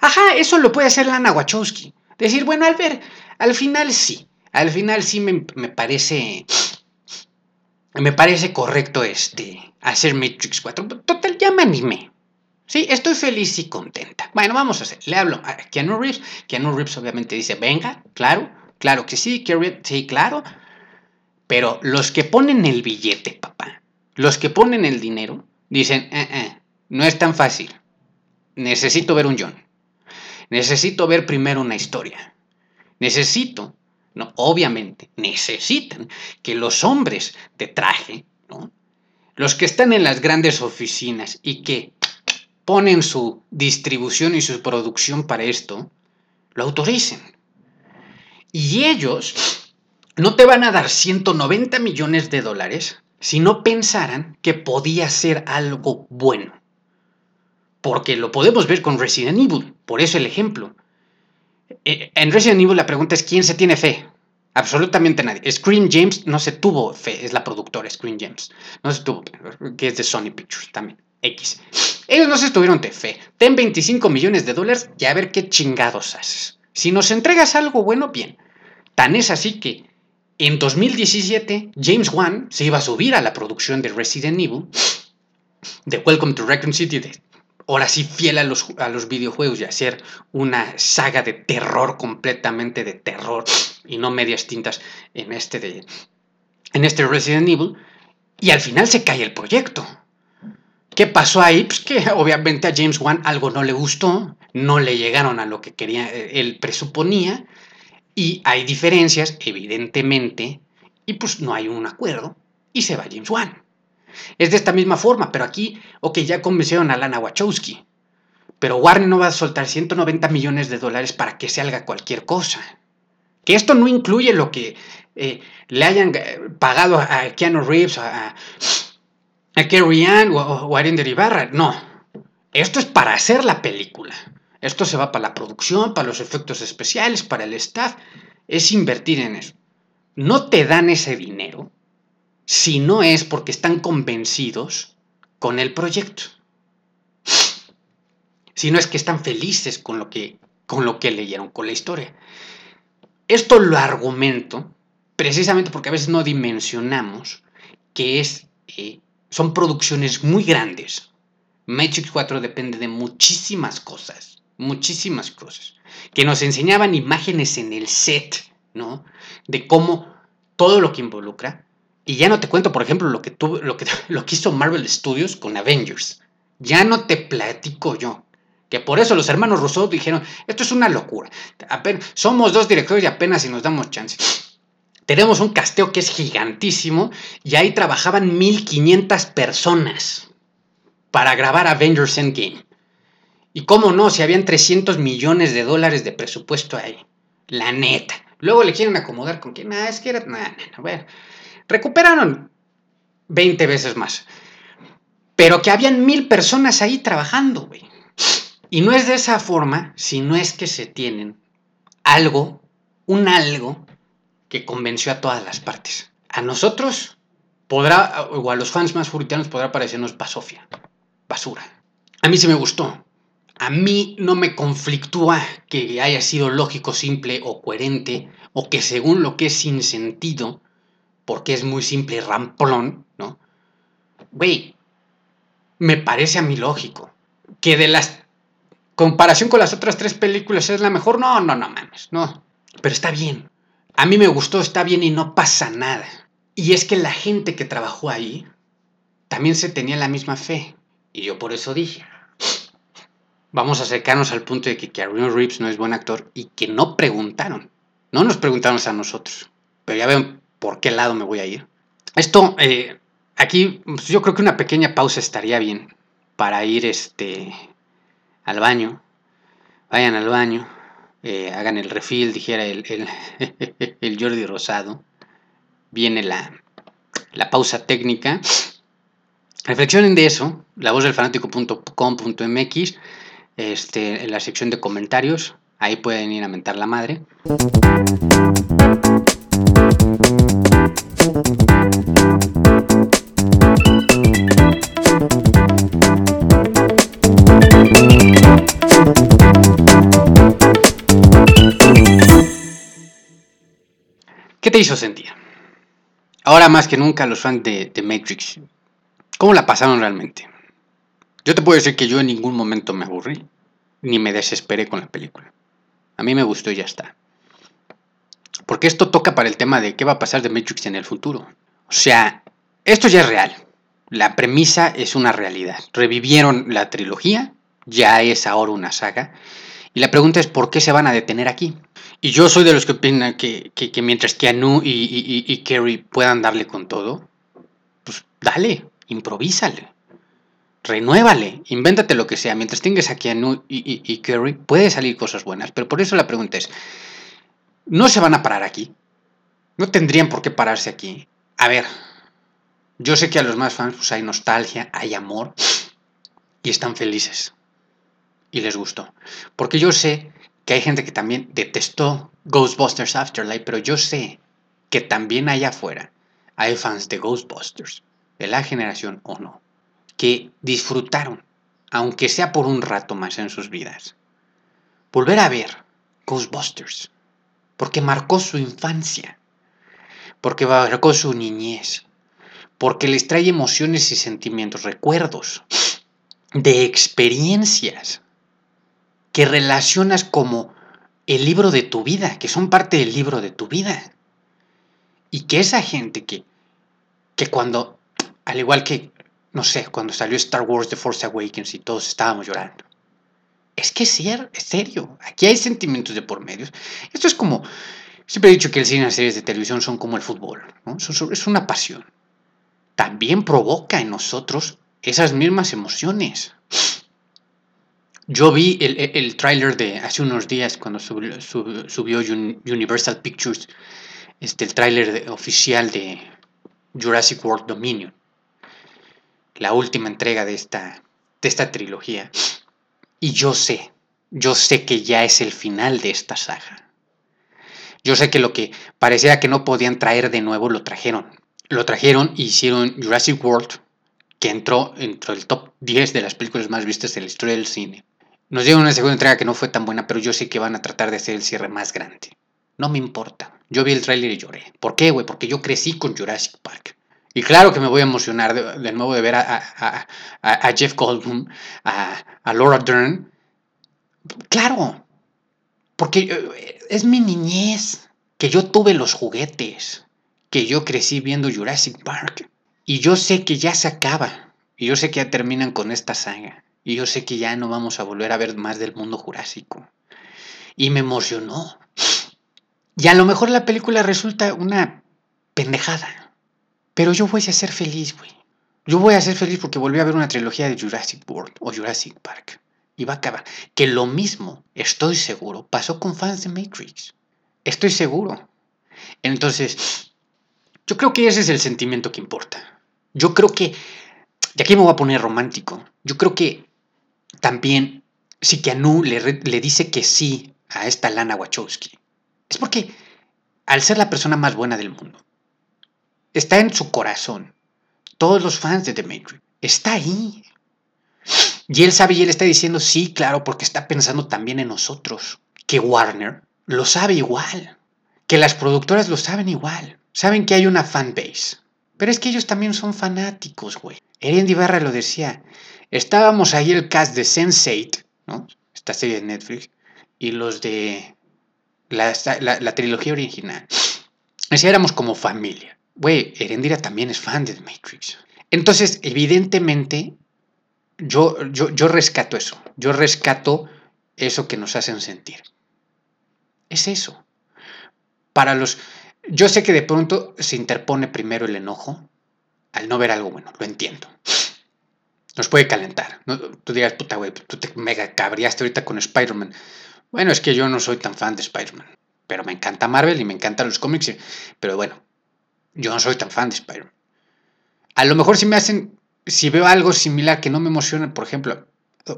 Ajá, eso lo puede hacer Lana Wachowski. Decir, bueno, al ver, al final sí. Al final sí me, parece. Me parece correcto este. Hacer Matrix 4. Total, ya me animé. Sí, estoy feliz y contenta. Bueno, vamos a hacer. Le hablo a Keanu Reeves. Keanu Reeves obviamente dice, venga, claro, claro que sí, sí, claro. Pero los que ponen el billete, papá, los que ponen el dinero, dicen, eh, eh, no es tan fácil. Necesito ver un John. Necesito ver primero una historia. Necesito, no, obviamente, necesitan que los hombres de traje, ¿no? los que están en las grandes oficinas y que ponen su distribución y su producción para esto, lo autoricen. Y ellos no te van a dar 190 millones de dólares si no pensaran que podía ser algo bueno. Porque lo podemos ver con Resident Evil, por eso el ejemplo. Eh, en Resident Evil la pregunta es quién se tiene fe. Absolutamente nadie. Screen James no se tuvo fe, es la productora Screen James. No se tuvo, que es de Sony Pictures también. X. Ellos no se estuvieron de fe. Ten 25 millones de dólares y a ver qué chingados haces. Si nos entregas algo bueno, bien. Tan es así que en 2017 James Wan se iba a subir a la producción de Resident Evil, de Welcome to Raccoon City, de ahora sí fiel a los, a los videojuegos y hacer una saga de terror completamente de terror y no medias tintas en este de en este Resident Evil y al final se cae el proyecto. ¿Qué pasó ahí? Pues que obviamente a James Wan algo no le gustó, no le llegaron a lo que quería, eh, él presuponía, y hay diferencias, evidentemente, y pues no hay un acuerdo, y se va James Wan. Es de esta misma forma, pero aquí, ok, ya convencieron a Lana Wachowski, pero Warner no va a soltar 190 millones de dólares para que se haga cualquier cosa. Que esto no incluye lo que eh, le hayan eh, pagado a Keanu Reeves, a, a Carrie Ann o, a Arinder Ibarra. No. Esto es para hacer la película. Esto se va para la producción, para los efectos especiales, para el staff. Es invertir en eso. No te dan ese dinero si no es porque están convencidos con el proyecto. Si no es que están felices con lo que, con lo que leyeron, con la historia. Esto lo argumento precisamente porque a veces no dimensionamos que es eh, son producciones muy grandes. Matrix 4 depende de muchísimas cosas, muchísimas cosas, que nos enseñaban imágenes en el set, ¿no? De cómo todo lo que involucra. Y ya no te cuento, por ejemplo, lo que, lo que, lo que hizo Marvel Studios con Avengers. Ya no te platico yo. Que por eso los hermanos Rousseau dijeron, esto es una locura. somos dos directores y apenas si nos damos chance. Tenemos un casteo que es gigantísimo y ahí trabajaban 1500 personas para grabar Avengers Endgame. Y cómo no, si habían 300 millones de dólares de presupuesto ahí. La neta. Luego le quieren acomodar con que, nada, es que era, nada, a ver. Recuperaron 20 veces más. Pero que habían mil personas ahí trabajando, güey. Y no es de esa forma, sino es que se tienen algo, un algo que convenció a todas las partes. A nosotros podrá, o a los fans más furitianos podrá parecernos basofia, basura. A mí sí me gustó. A mí no me conflictúa que haya sido lógico, simple o coherente, o que según lo que es sin sentido, porque es muy simple y ramplón, ¿no? Güey, me parece a mí lógico. Que de las comparación con las otras tres películas es la mejor, no, no, no mames, no. Pero está bien a mí me gustó, está bien y no pasa nada. Y es que la gente que trabajó ahí también se tenía la misma fe. Y yo por eso dije, vamos a acercarnos al punto de que Keanu Reeves no es buen actor y que no preguntaron. No nos preguntaron a nosotros. Pero ya ven por qué lado me voy a ir. Esto, eh, aquí pues, yo creo que una pequeña pausa estaría bien para ir este, al baño. Vayan al baño eh, hagan el refill, dijera el, el, Jordi Rosado. Viene la, la pausa técnica. Reflexionen de eso, la voz del fanático.com.mx, este, en la sección de comentarios, ahí pueden ir a mentar la madre. ¿Qué te hizo sentir? Ahora más que nunca los fans de, Matrix, ¿cómo la pasaron realmente? Yo te puedo decir que yo en ningún momento me aburrí, ni me desesperé con la película. A mí me gustó y ya está. Porque esto toca para el tema de qué va a pasar de Matrix en el futuro. O sea, esto ya es real. La premisa es una realidad. Revivieron la trilogía, ya es ahora una saga. Y la pregunta es por qué se van a detener aquí. Y yo soy de los que opinan que, mientras que Anu y, y, y, Kerry puedan darle con todo, pues dale, improvísale, renuévale, invéntate lo que sea. Mientras tengas a Keanu y, y, Kerry, puede salir cosas buenas. Pero por eso la pregunta es, ¿no se van a parar aquí? ¿No tendrían por qué pararse aquí? A ver, yo sé que a los más fans pues, hay nostalgia, hay amor y están felices. Y les gustó. Porque yo sé que hay gente que también detestó Ghostbusters Afterlife, pero yo sé que también allá afuera hay fans de Ghostbusters, de la generación o no, que disfrutaron, aunque sea por un rato más en sus vidas, volver a ver Ghostbusters, porque marcó su infancia, porque marcó su niñez, porque les trae emociones y sentimientos, recuerdos de experiencias que relacionas como el libro de tu vida, que son parte del libro de tu vida. Y que esa gente que, que cuando, al igual que, no sé, cuando salió Star Wars The Force Awakens y todos estábamos llorando, es que es, serio, aquí hay sentimientos de por medio. Esto es como, siempre he dicho que el cine y las series de televisión son como el fútbol, es una pasión. También provoca en nosotros esas mismas emociones. Yo vi el, tráiler de hace unos días cuando subió, Universal Pictures, este, el tráiler oficial de Jurassic World Dominion, la última entrega de esta, de esta trilogía. Y yo sé, yo sé que ya es el final de esta saga. Yo sé que lo que parecía que no podían traer de nuevo lo trajeron. Lo trajeron y hicieron Jurassic World que entró entre el top 10 de las películas más vistas de la historia del cine. Nos dieron una segunda entrega que no fue tan buena, pero yo sé que van a tratar de hacer el cierre más grande. No me importa. Yo vi el tráiler y lloré. ¿Por qué, güey? Porque yo crecí con Jurassic Park. Y claro que me voy a emocionar de, nuevo de ver a, Jeff Goldblum, a, a Laura Dern. Claro. Porque eh, es mi niñez. Que yo tuve los juguetes. Que yo crecí viendo Jurassic Park. Y yo sé que ya se acaba. Y yo sé que ya terminan con esta saga. Y yo sé que ya no vamos a volver a ver más del mundo jurásico. Y me emocionó. Y a lo mejor la película resulta una pendejada. Pero yo voy a ser feliz, güey. Yo voy a ser feliz porque volví a ver una trilogía de Jurassic World o Jurassic Park. Y va a acabar. Que lo mismo, estoy seguro, pasó con fans de Matrix. Estoy seguro. Entonces, yo creo que ese es el sentimiento que importa. Yo creo que, y aquí me voy a poner romántico, yo creo que también si Keanu le, le dice que sí a esta Lana Wachowski, es porque al ser la persona más buena del mundo, está en su corazón. Todos los fans de The Matrix, está ahí. Y él sabe y él está diciendo sí, claro, porque está pensando también en nosotros. Que Warner lo sabe igual. Que las productoras lo saben igual. Saben que hay una fanbase. Pero es que ellos también son fanáticos, güey. Erien Ibarra lo decía. Estábamos ahí el cast de Sense8, ¿no? Esta serie de Netflix. Y los de la, trilogía original. Así éramos como familia. Güey, Erendira también es fan de The Matrix. Entonces, evidentemente, yo, yo, yo rescato eso. Yo rescato eso que nos hacen sentir. Es eso. Para los yo sé que de pronto se interpone primero el enojo al no ver algo bueno, lo entiendo. Nos puede calentar. Tú digas, puta, güey, tú te mega cabriaste ahorita con Spider-Man. Bueno, es que yo no soy tan fan de Spider-Man. Pero me encanta Marvel y me encantan los cómics. Pero bueno, yo no soy tan fan de Spider-Man. A lo mejor si me hacen, si veo algo similar que no me emociona, por ejemplo,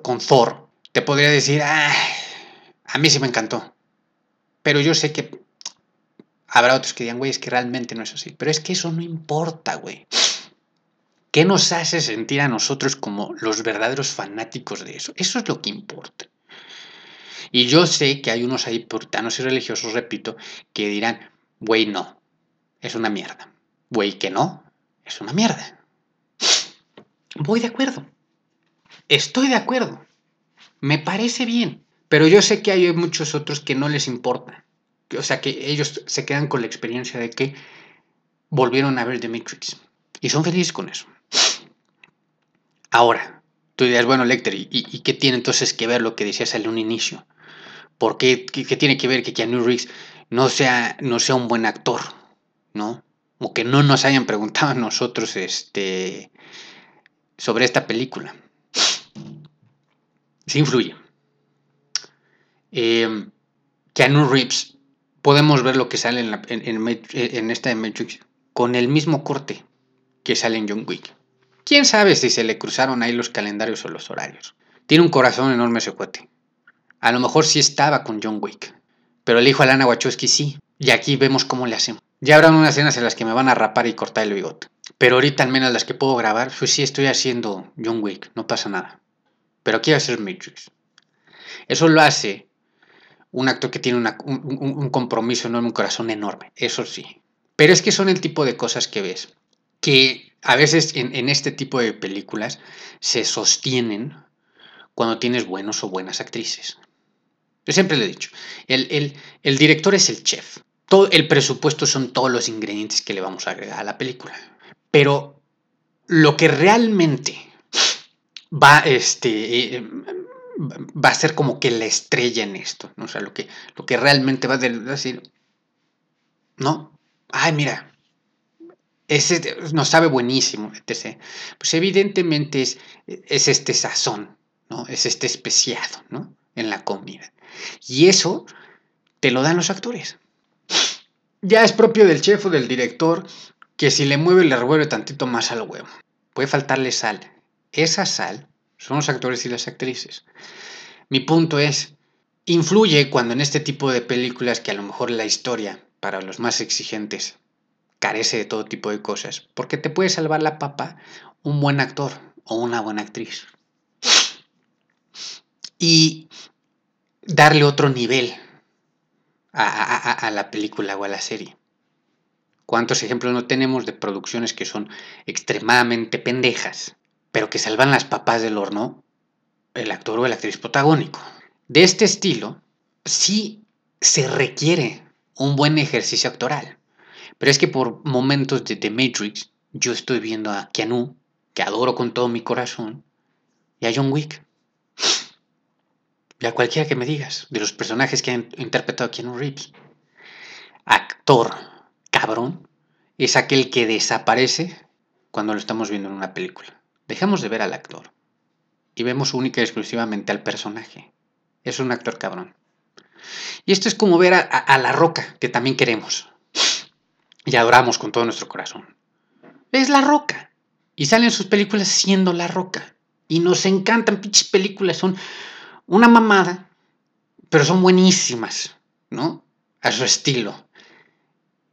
con Thor, te podría decir, a mí sí me encantó. Pero yo sé que Habrá otros que digan, güey, es que realmente no es así. Pero es que eso no importa, güey. ¿Qué nos hace sentir a nosotros como los verdaderos fanáticos de eso? Eso es lo que importa. Y yo sé que hay unos ahí puritanos y religiosos, repito, que dirán, güey, no, es una mierda. Güey, que no, es una mierda. Voy de acuerdo. Estoy de acuerdo. Me parece bien. Pero yo sé que hay muchos otros que no les importa o sea, que ellos se quedan con la experiencia de que volvieron a ver The Matrix. Y son felices con eso. Ahora, tú dirás, bueno, Lecter, ¿y, qué tiene entonces que ver lo que decías en un inicio? ¿Por qué, tiene que ver que Keanu Reeves no sea, no sea un buen actor? ¿No? O que no nos hayan preguntado a nosotros este, sobre esta película. Sí influye. Eh, Keanu Reeves podemos ver lo que sale en, en, esta de Matrix con el mismo corte que sale en John Wick. ¿Quién sabe si se le cruzaron ahí los calendarios o los horarios? Tiene un corazón enorme ese cuate. A lo mejor sí estaba con John Wick, pero el hijo de Lana Wachowski sí. Y aquí vemos cómo le hacemos. Ya habrá unas escenas en las que me van a rapar y cortar el bigote. Pero ahorita al menos las que puedo grabar, pues sí estoy haciendo John Wick, no pasa nada. Pero quiero hacer Matrix. Eso lo hace un actor que tiene un, compromiso enorme, un corazón enorme, eso sí. Pero es que son el tipo de cosas que ves, que a veces en, este tipo de películas se sostienen cuando tienes buenos o buenas actrices. Yo siempre le he dicho, el, el director es el chef. El presupuesto son todos los ingredientes que le vamos a agregar a la película. Pero lo que realmente va, este, va a ser como que la estrella en esto, ¿no? O sea, lo que, lo que realmente va a decir, no, ay, mira, ese nos sabe buenísimo. Pues evidentemente es, es este sazón, ¿no? Es este especiado, ¿no? En la comida. Y eso te lo dan los actores. Ya es propio del chef o del director que si le mueve le revuelve tantito más al huevo. Puede faltarle sal. Esa sal son los actores y las actrices. Mi punto es, influye cuando en este tipo de películas que a lo mejor la historia, para los más exigentes, carece de todo tipo de cosas, porque te puede salvar la papa un buen actor o una buena actriz. Y darle otro nivel a, la película o a la serie. ¿Cuántos ejemplos no tenemos de producciones que son extremadamente pendejas, pero que salvan las papas del horno el actor o la actriz protagónico? De este estilo, sí se requiere un buen ejercicio actoral. Pero es que por momentos de The Matrix, yo estoy viendo a Keanu, que adoro con todo mi corazón, y a John Wick. Y a cualquiera que me digas, de los personajes que han interpretado a Keanu Reeves. Actor cabrón es aquel que desaparece cuando lo estamos viendo en una película. Dejamos de ver al actor y vemos única y exclusivamente al personaje. Es un actor cabrón. Y esto es como ver a, a La Roca, que también queremos y adoramos con todo nuestro corazón. Es La Roca. Y salen sus películas siendo La Roca. Y nos encantan, pinches películas. Son una mamada, pero son buenísimas, ¿no? A su estilo.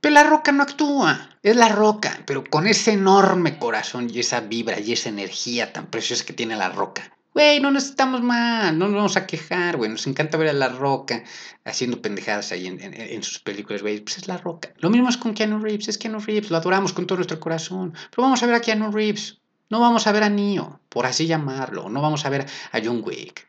Pero la roca no actúa, es la roca, pero con ese enorme corazón y esa vibra y esa energía tan preciosa que tiene la roca. Güey, no necesitamos más, no nos vamos a quejar, güey. Nos encanta ver a la roca haciendo pendejadas ahí en, sus películas, güey. Pues es la roca. Lo mismo es con Keanu Reeves, es Keanu Reeves, lo adoramos con todo nuestro corazón. Pero vamos a ver a Keanu Reeves, no vamos a ver a Neo, por así llamarlo, no vamos a ver a John Wick.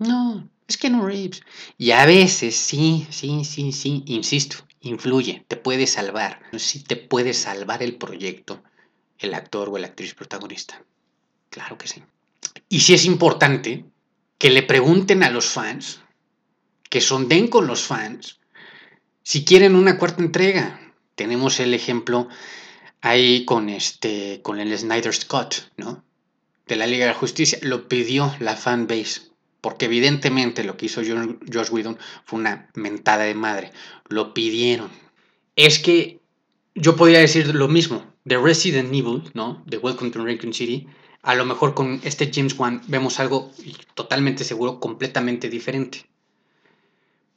No, es que no Reeves. Y a veces, sí, sí, sí, sí, insisto, influye, te puede salvar. Sí te puede salvar el proyecto, el actor o la actriz protagonista. Claro que sí. Y sí es importante que le pregunten a los fans, que sonden con los fans, si quieren una cuarta entrega. Tenemos el ejemplo ahí con este, con el Snyder Scott, ¿no? De la Liga de la Justicia. Lo pidió la fanbase porque evidentemente lo que hizo Josh Whedon fue una mentada de madre. Lo pidieron. Es que yo podría decir lo mismo de Resident Evil, ¿no? De Welcome to Raccoon City. A lo mejor con este James Wan vemos algo totalmente seguro, completamente diferente.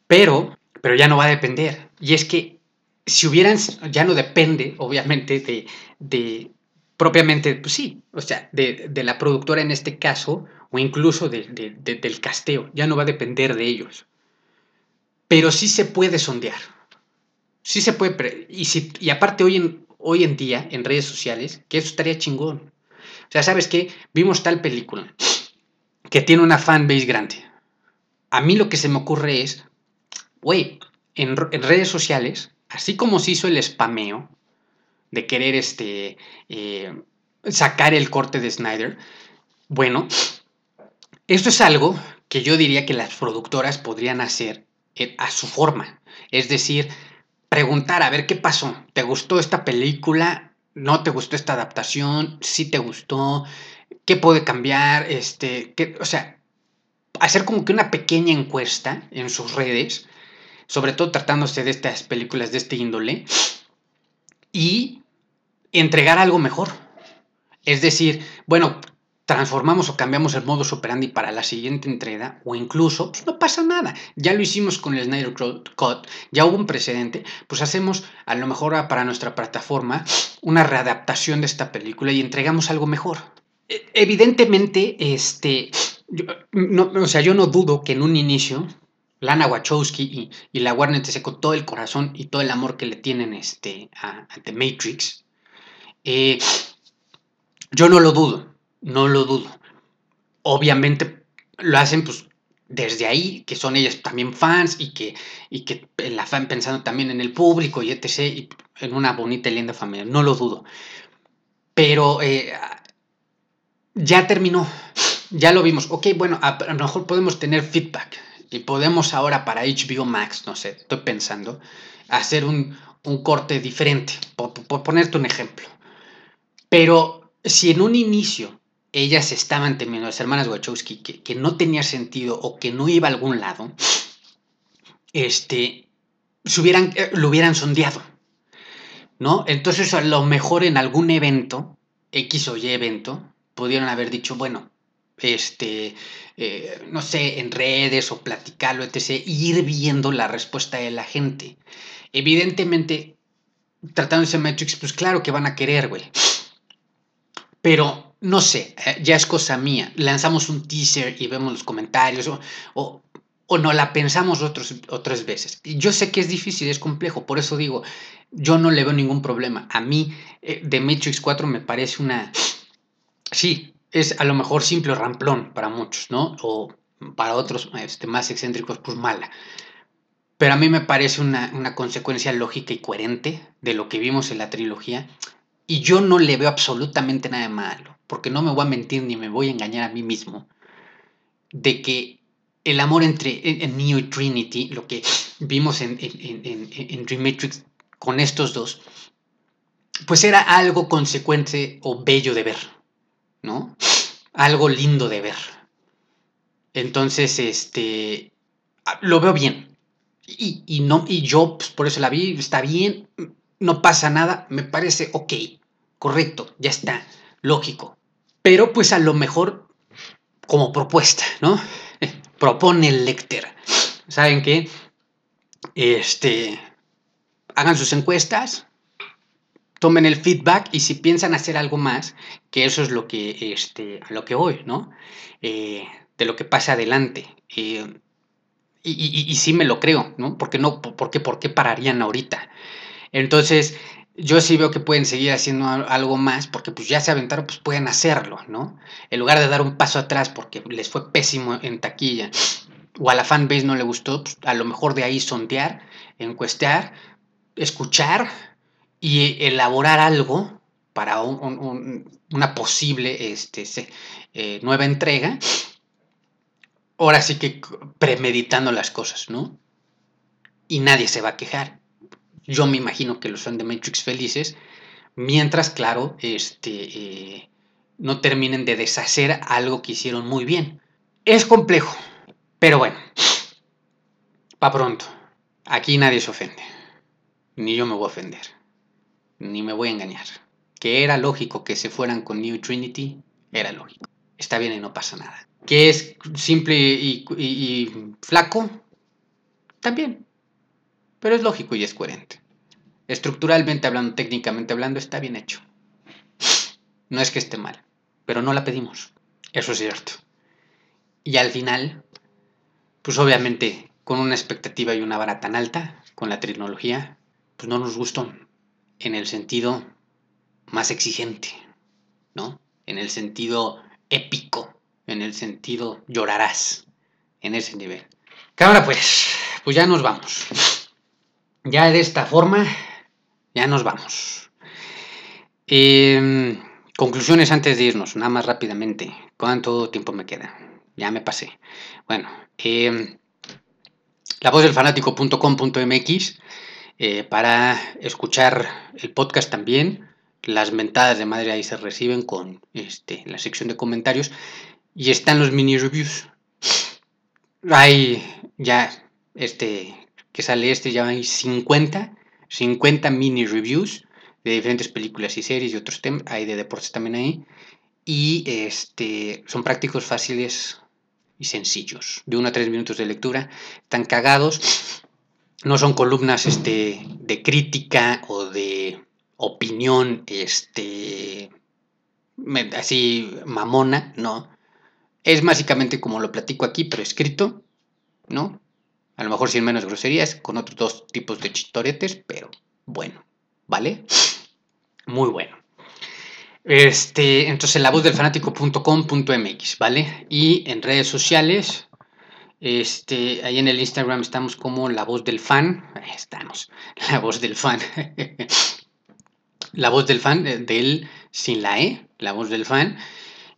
Pero, pero ya no va a depender. Y es que si hubieran, ya no depende, obviamente, de, de propiamente, pues sí, o sea, de, de la productora en este caso, o incluso del casteo, ya no va a depender de ellos. Pero sí se puede sondear. Sí se puede. Y, si, y aparte, hoy en, hoy en día, en redes sociales, que eso estaría chingón. O sea, ¿sabes qué? Vimos tal película que tiene una fanbase grande. A mí lo que se me ocurre es, güey, en, redes sociales, así como se hizo el spameo de querer este, eh, sacar el corte de Snyder, bueno, esto es algo que yo diría que las productoras podrían hacer eh, a su forma. Es decir, preguntar a ver qué pasó. ¿Te gustó esta película? ¿No te gustó esta adaptación? ¿Sí te gustó? ¿Qué puede cambiar? Este, o sea, hacer como que una pequeña encuesta en sus redes, sobre todo tratándose de estas películas de este índole, y entregar algo mejor. Es decir, bueno, transformamos o cambiamos el modus operandi para la siguiente entrega o incluso pues no pasa nada. Ya lo hicimos con el Snyder Cut, ya hubo un precedente, pues hacemos a lo mejor para nuestra plataforma una readaptación de esta película y entregamos algo mejor. E, evidentemente, este, no, o sea, yo no dudo que en un inicio Lana Wachowski y, la Warner TC con todo el corazón y todo el amor que le tienen este, a, The Matrix, eh, yo no lo dudo no lo dudo. Obviamente lo hacen pues desde ahí, que son ellas también fans y que, y que la fan pensando también en el público y etc. Y en una bonita y linda familia, no lo dudo. Pero eh, ya terminó, ya lo vimos. Ok, bueno, a, lo mejor podemos tener feedback y podemos ahora para HBO Max, no sé, estoy pensando, hacer un, corte diferente, por, por ponerte un ejemplo. Pero si en un inicio ellas estaban temiendo, las hermanas Wachowski, que, no tenía sentido o que no iba a algún lado, este, hubieran, eh, lo hubieran sondeado, ¿no? Entonces a lo mejor en algún evento, X o Y evento, pudieron haber dicho, bueno, este, eh, no sé, en redes o platicarlo, etc., ir viendo la respuesta de la gente. Evidentemente, tratándose de Matrix, pues claro que van a querer, güey. Pero no sé, eh, ya es cosa mía. Lanzamos un teaser y vemos los comentarios o, o, no la pensamos otros, otras veces. Yo sé que es difícil, es complejo, por eso digo, yo no le veo ningún problema. A mí, eh, The Matrix 4 me parece una... Sí, es a lo mejor simple ramplón para muchos, ¿no? O para otros este, más excéntricos, pues mala. Pero a mí me parece una, una consecuencia lógica y coherente de lo que vimos en la trilogía. Y yo no le veo absolutamente nada malo porque no me voy a mentir ni me voy a engañar a mí mismo, de que el amor entre en, Neo y Trinity, lo que vimos en, en, en, Dream Matrix con estos dos, pues era algo consecuente o bello de ver, ¿no? Algo lindo de ver. Entonces, este, lo veo bien. Y, y no, y yo, pues, por eso la vi, está bien, no pasa nada, me parece ok, correcto, ya está, lógico. Pero pues a lo mejor como propuesta, ¿no? propone el lector. ¿Saben qué? Este, hagan sus encuestas, tomen el feedback y si piensan hacer algo más, que eso es lo que, este, a lo que voy, ¿no? Eh, de lo que pasa adelante. Eh, y, y, y, sí me lo creo, ¿no? Porque no, ¿por qué, por qué pararían ahorita? Entonces, yo sí veo que pueden seguir haciendo algo más porque pues ya se aventaron, pues pueden hacerlo, ¿no? En lugar de dar un paso atrás porque les fue pésimo en taquilla o a la fanbase no le gustó, pues, a lo mejor de ahí sondear, encuestear, escuchar y elaborar algo para una posible este, eh, nueva entrega. Ahora sí que premeditando las cosas, ¿no? Y nadie se va a quejar yo me imagino que los son de Matrix felices, mientras, claro, este, eh, no terminen de deshacer algo que hicieron muy bien. Es complejo, pero bueno, pa' pronto. Aquí nadie se ofende. Ni yo me voy a ofender. Ni me voy a engañar. Que era lógico que se fueran con New Trinity, era lógico. Está bien y no pasa nada. Que es simple y flaco, también pero es lógico y es coherente. Estructuralmente hablando, técnicamente hablando, está bien hecho. No es que esté mal, pero no la pedimos. Eso es cierto. Y al final, pues obviamente con una expectativa y una vara tan alta con la tecnología, pues no nos gustó en el sentido más exigente, ¿no? En el sentido épico, en el sentido llorarás, en ese nivel. Cámara pues, pues ya nos vamos. Ya de esta forma, ya nos vamos. Em, conclusiones antes de irnos, nada más rápidamente. ¿Cuánto tiempo me queda? Ya me pasé. Bueno, eh, la voz del fanático.com.mx eh, para escuchar el podcast también. Las mentadas de madre ahí se reciben con este, la sección de comentarios. Y están los mini reviews. Hay ya este que sale este, ya hay 50, 50 mini reviews de diferentes películas y series y otros temas, hay de deportes también ahí. y este, son prácticos fáciles y sencillos. De 1 a 3 minutos de lectura. Están cagados. No son columnas este, de crítica o de opinión este, así mamona, no. Es básicamente como lo platico aquí, pero escrito, ¿no? A lo mejor sin menos groserías, con otros dos tipos de chistoretes, pero bueno, ¿vale? Muy bueno. Este, entonces la voz del fanático.com.mx, ¿vale? Y en redes sociales, este, ahí en el Instagram estamos como la voz del fan, estamos, la voz del fan, la voz del fan eh, del sin la E, la voz del fan,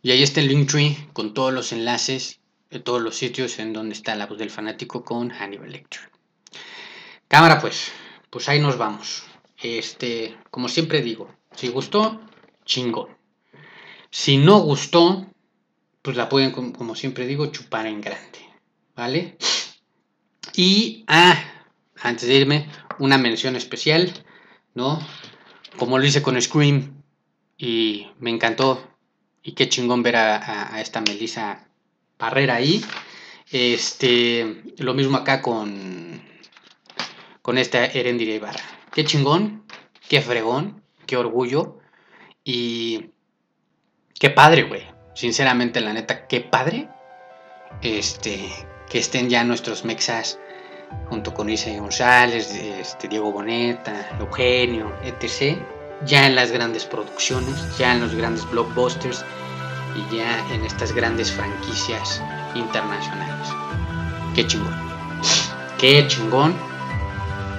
y ahí está el Linktree con todos los enlaces de todos los sitios en donde está la voz del fanático con Hannibal Lecter. Cámara pues, pues ahí nos vamos. Este, como siempre digo, si gustó, chingón. Si no gustó, pues la pueden, como siempre digo, chupar en grande. ¿Vale? Y, ah, antes de irme, una mención especial, ¿no? Como lo hice con Scream y me encantó. Y qué chingón ver a, esta Melissa Parrera ahí. Este, lo mismo acá con, con esta Erendira Ibarra. Qué chingón, qué fregón, qué orgullo. Y qué padre, güey. Sinceramente, la neta, qué padre. Este, que estén ya nuestros mexas junto con Isa González, este, Diego Boneta, Eugenio, etc. Ya en las grandes producciones, ya en los grandes blockbusters y ya en estas grandes franquicias internacionales. Qué chingón. Qué chingón.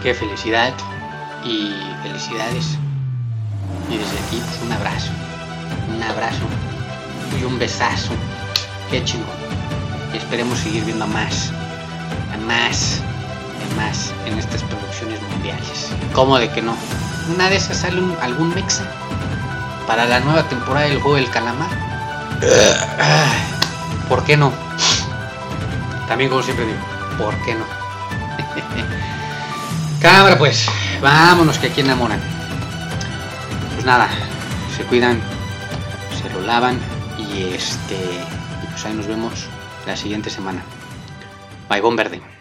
Qué felicidad. Y felicidades y desde aquí, pues, un abrazo, un abrazo y un besazo. Qué chingón. Y esperemos seguir viendo más, a más, a más en estas producciones mundiales. ¿Cómo de que no? Una de esas sale algún mexa para la nueva temporada del juego del calamar. ¿Por qué no? También como siempre digo, ¿por qué no? Cámara pues, vámonos que aquí enamoran nada, se cuidan, se lo lavan y este, pues ahí nos vemos la siguiente semana. Bye, Verde.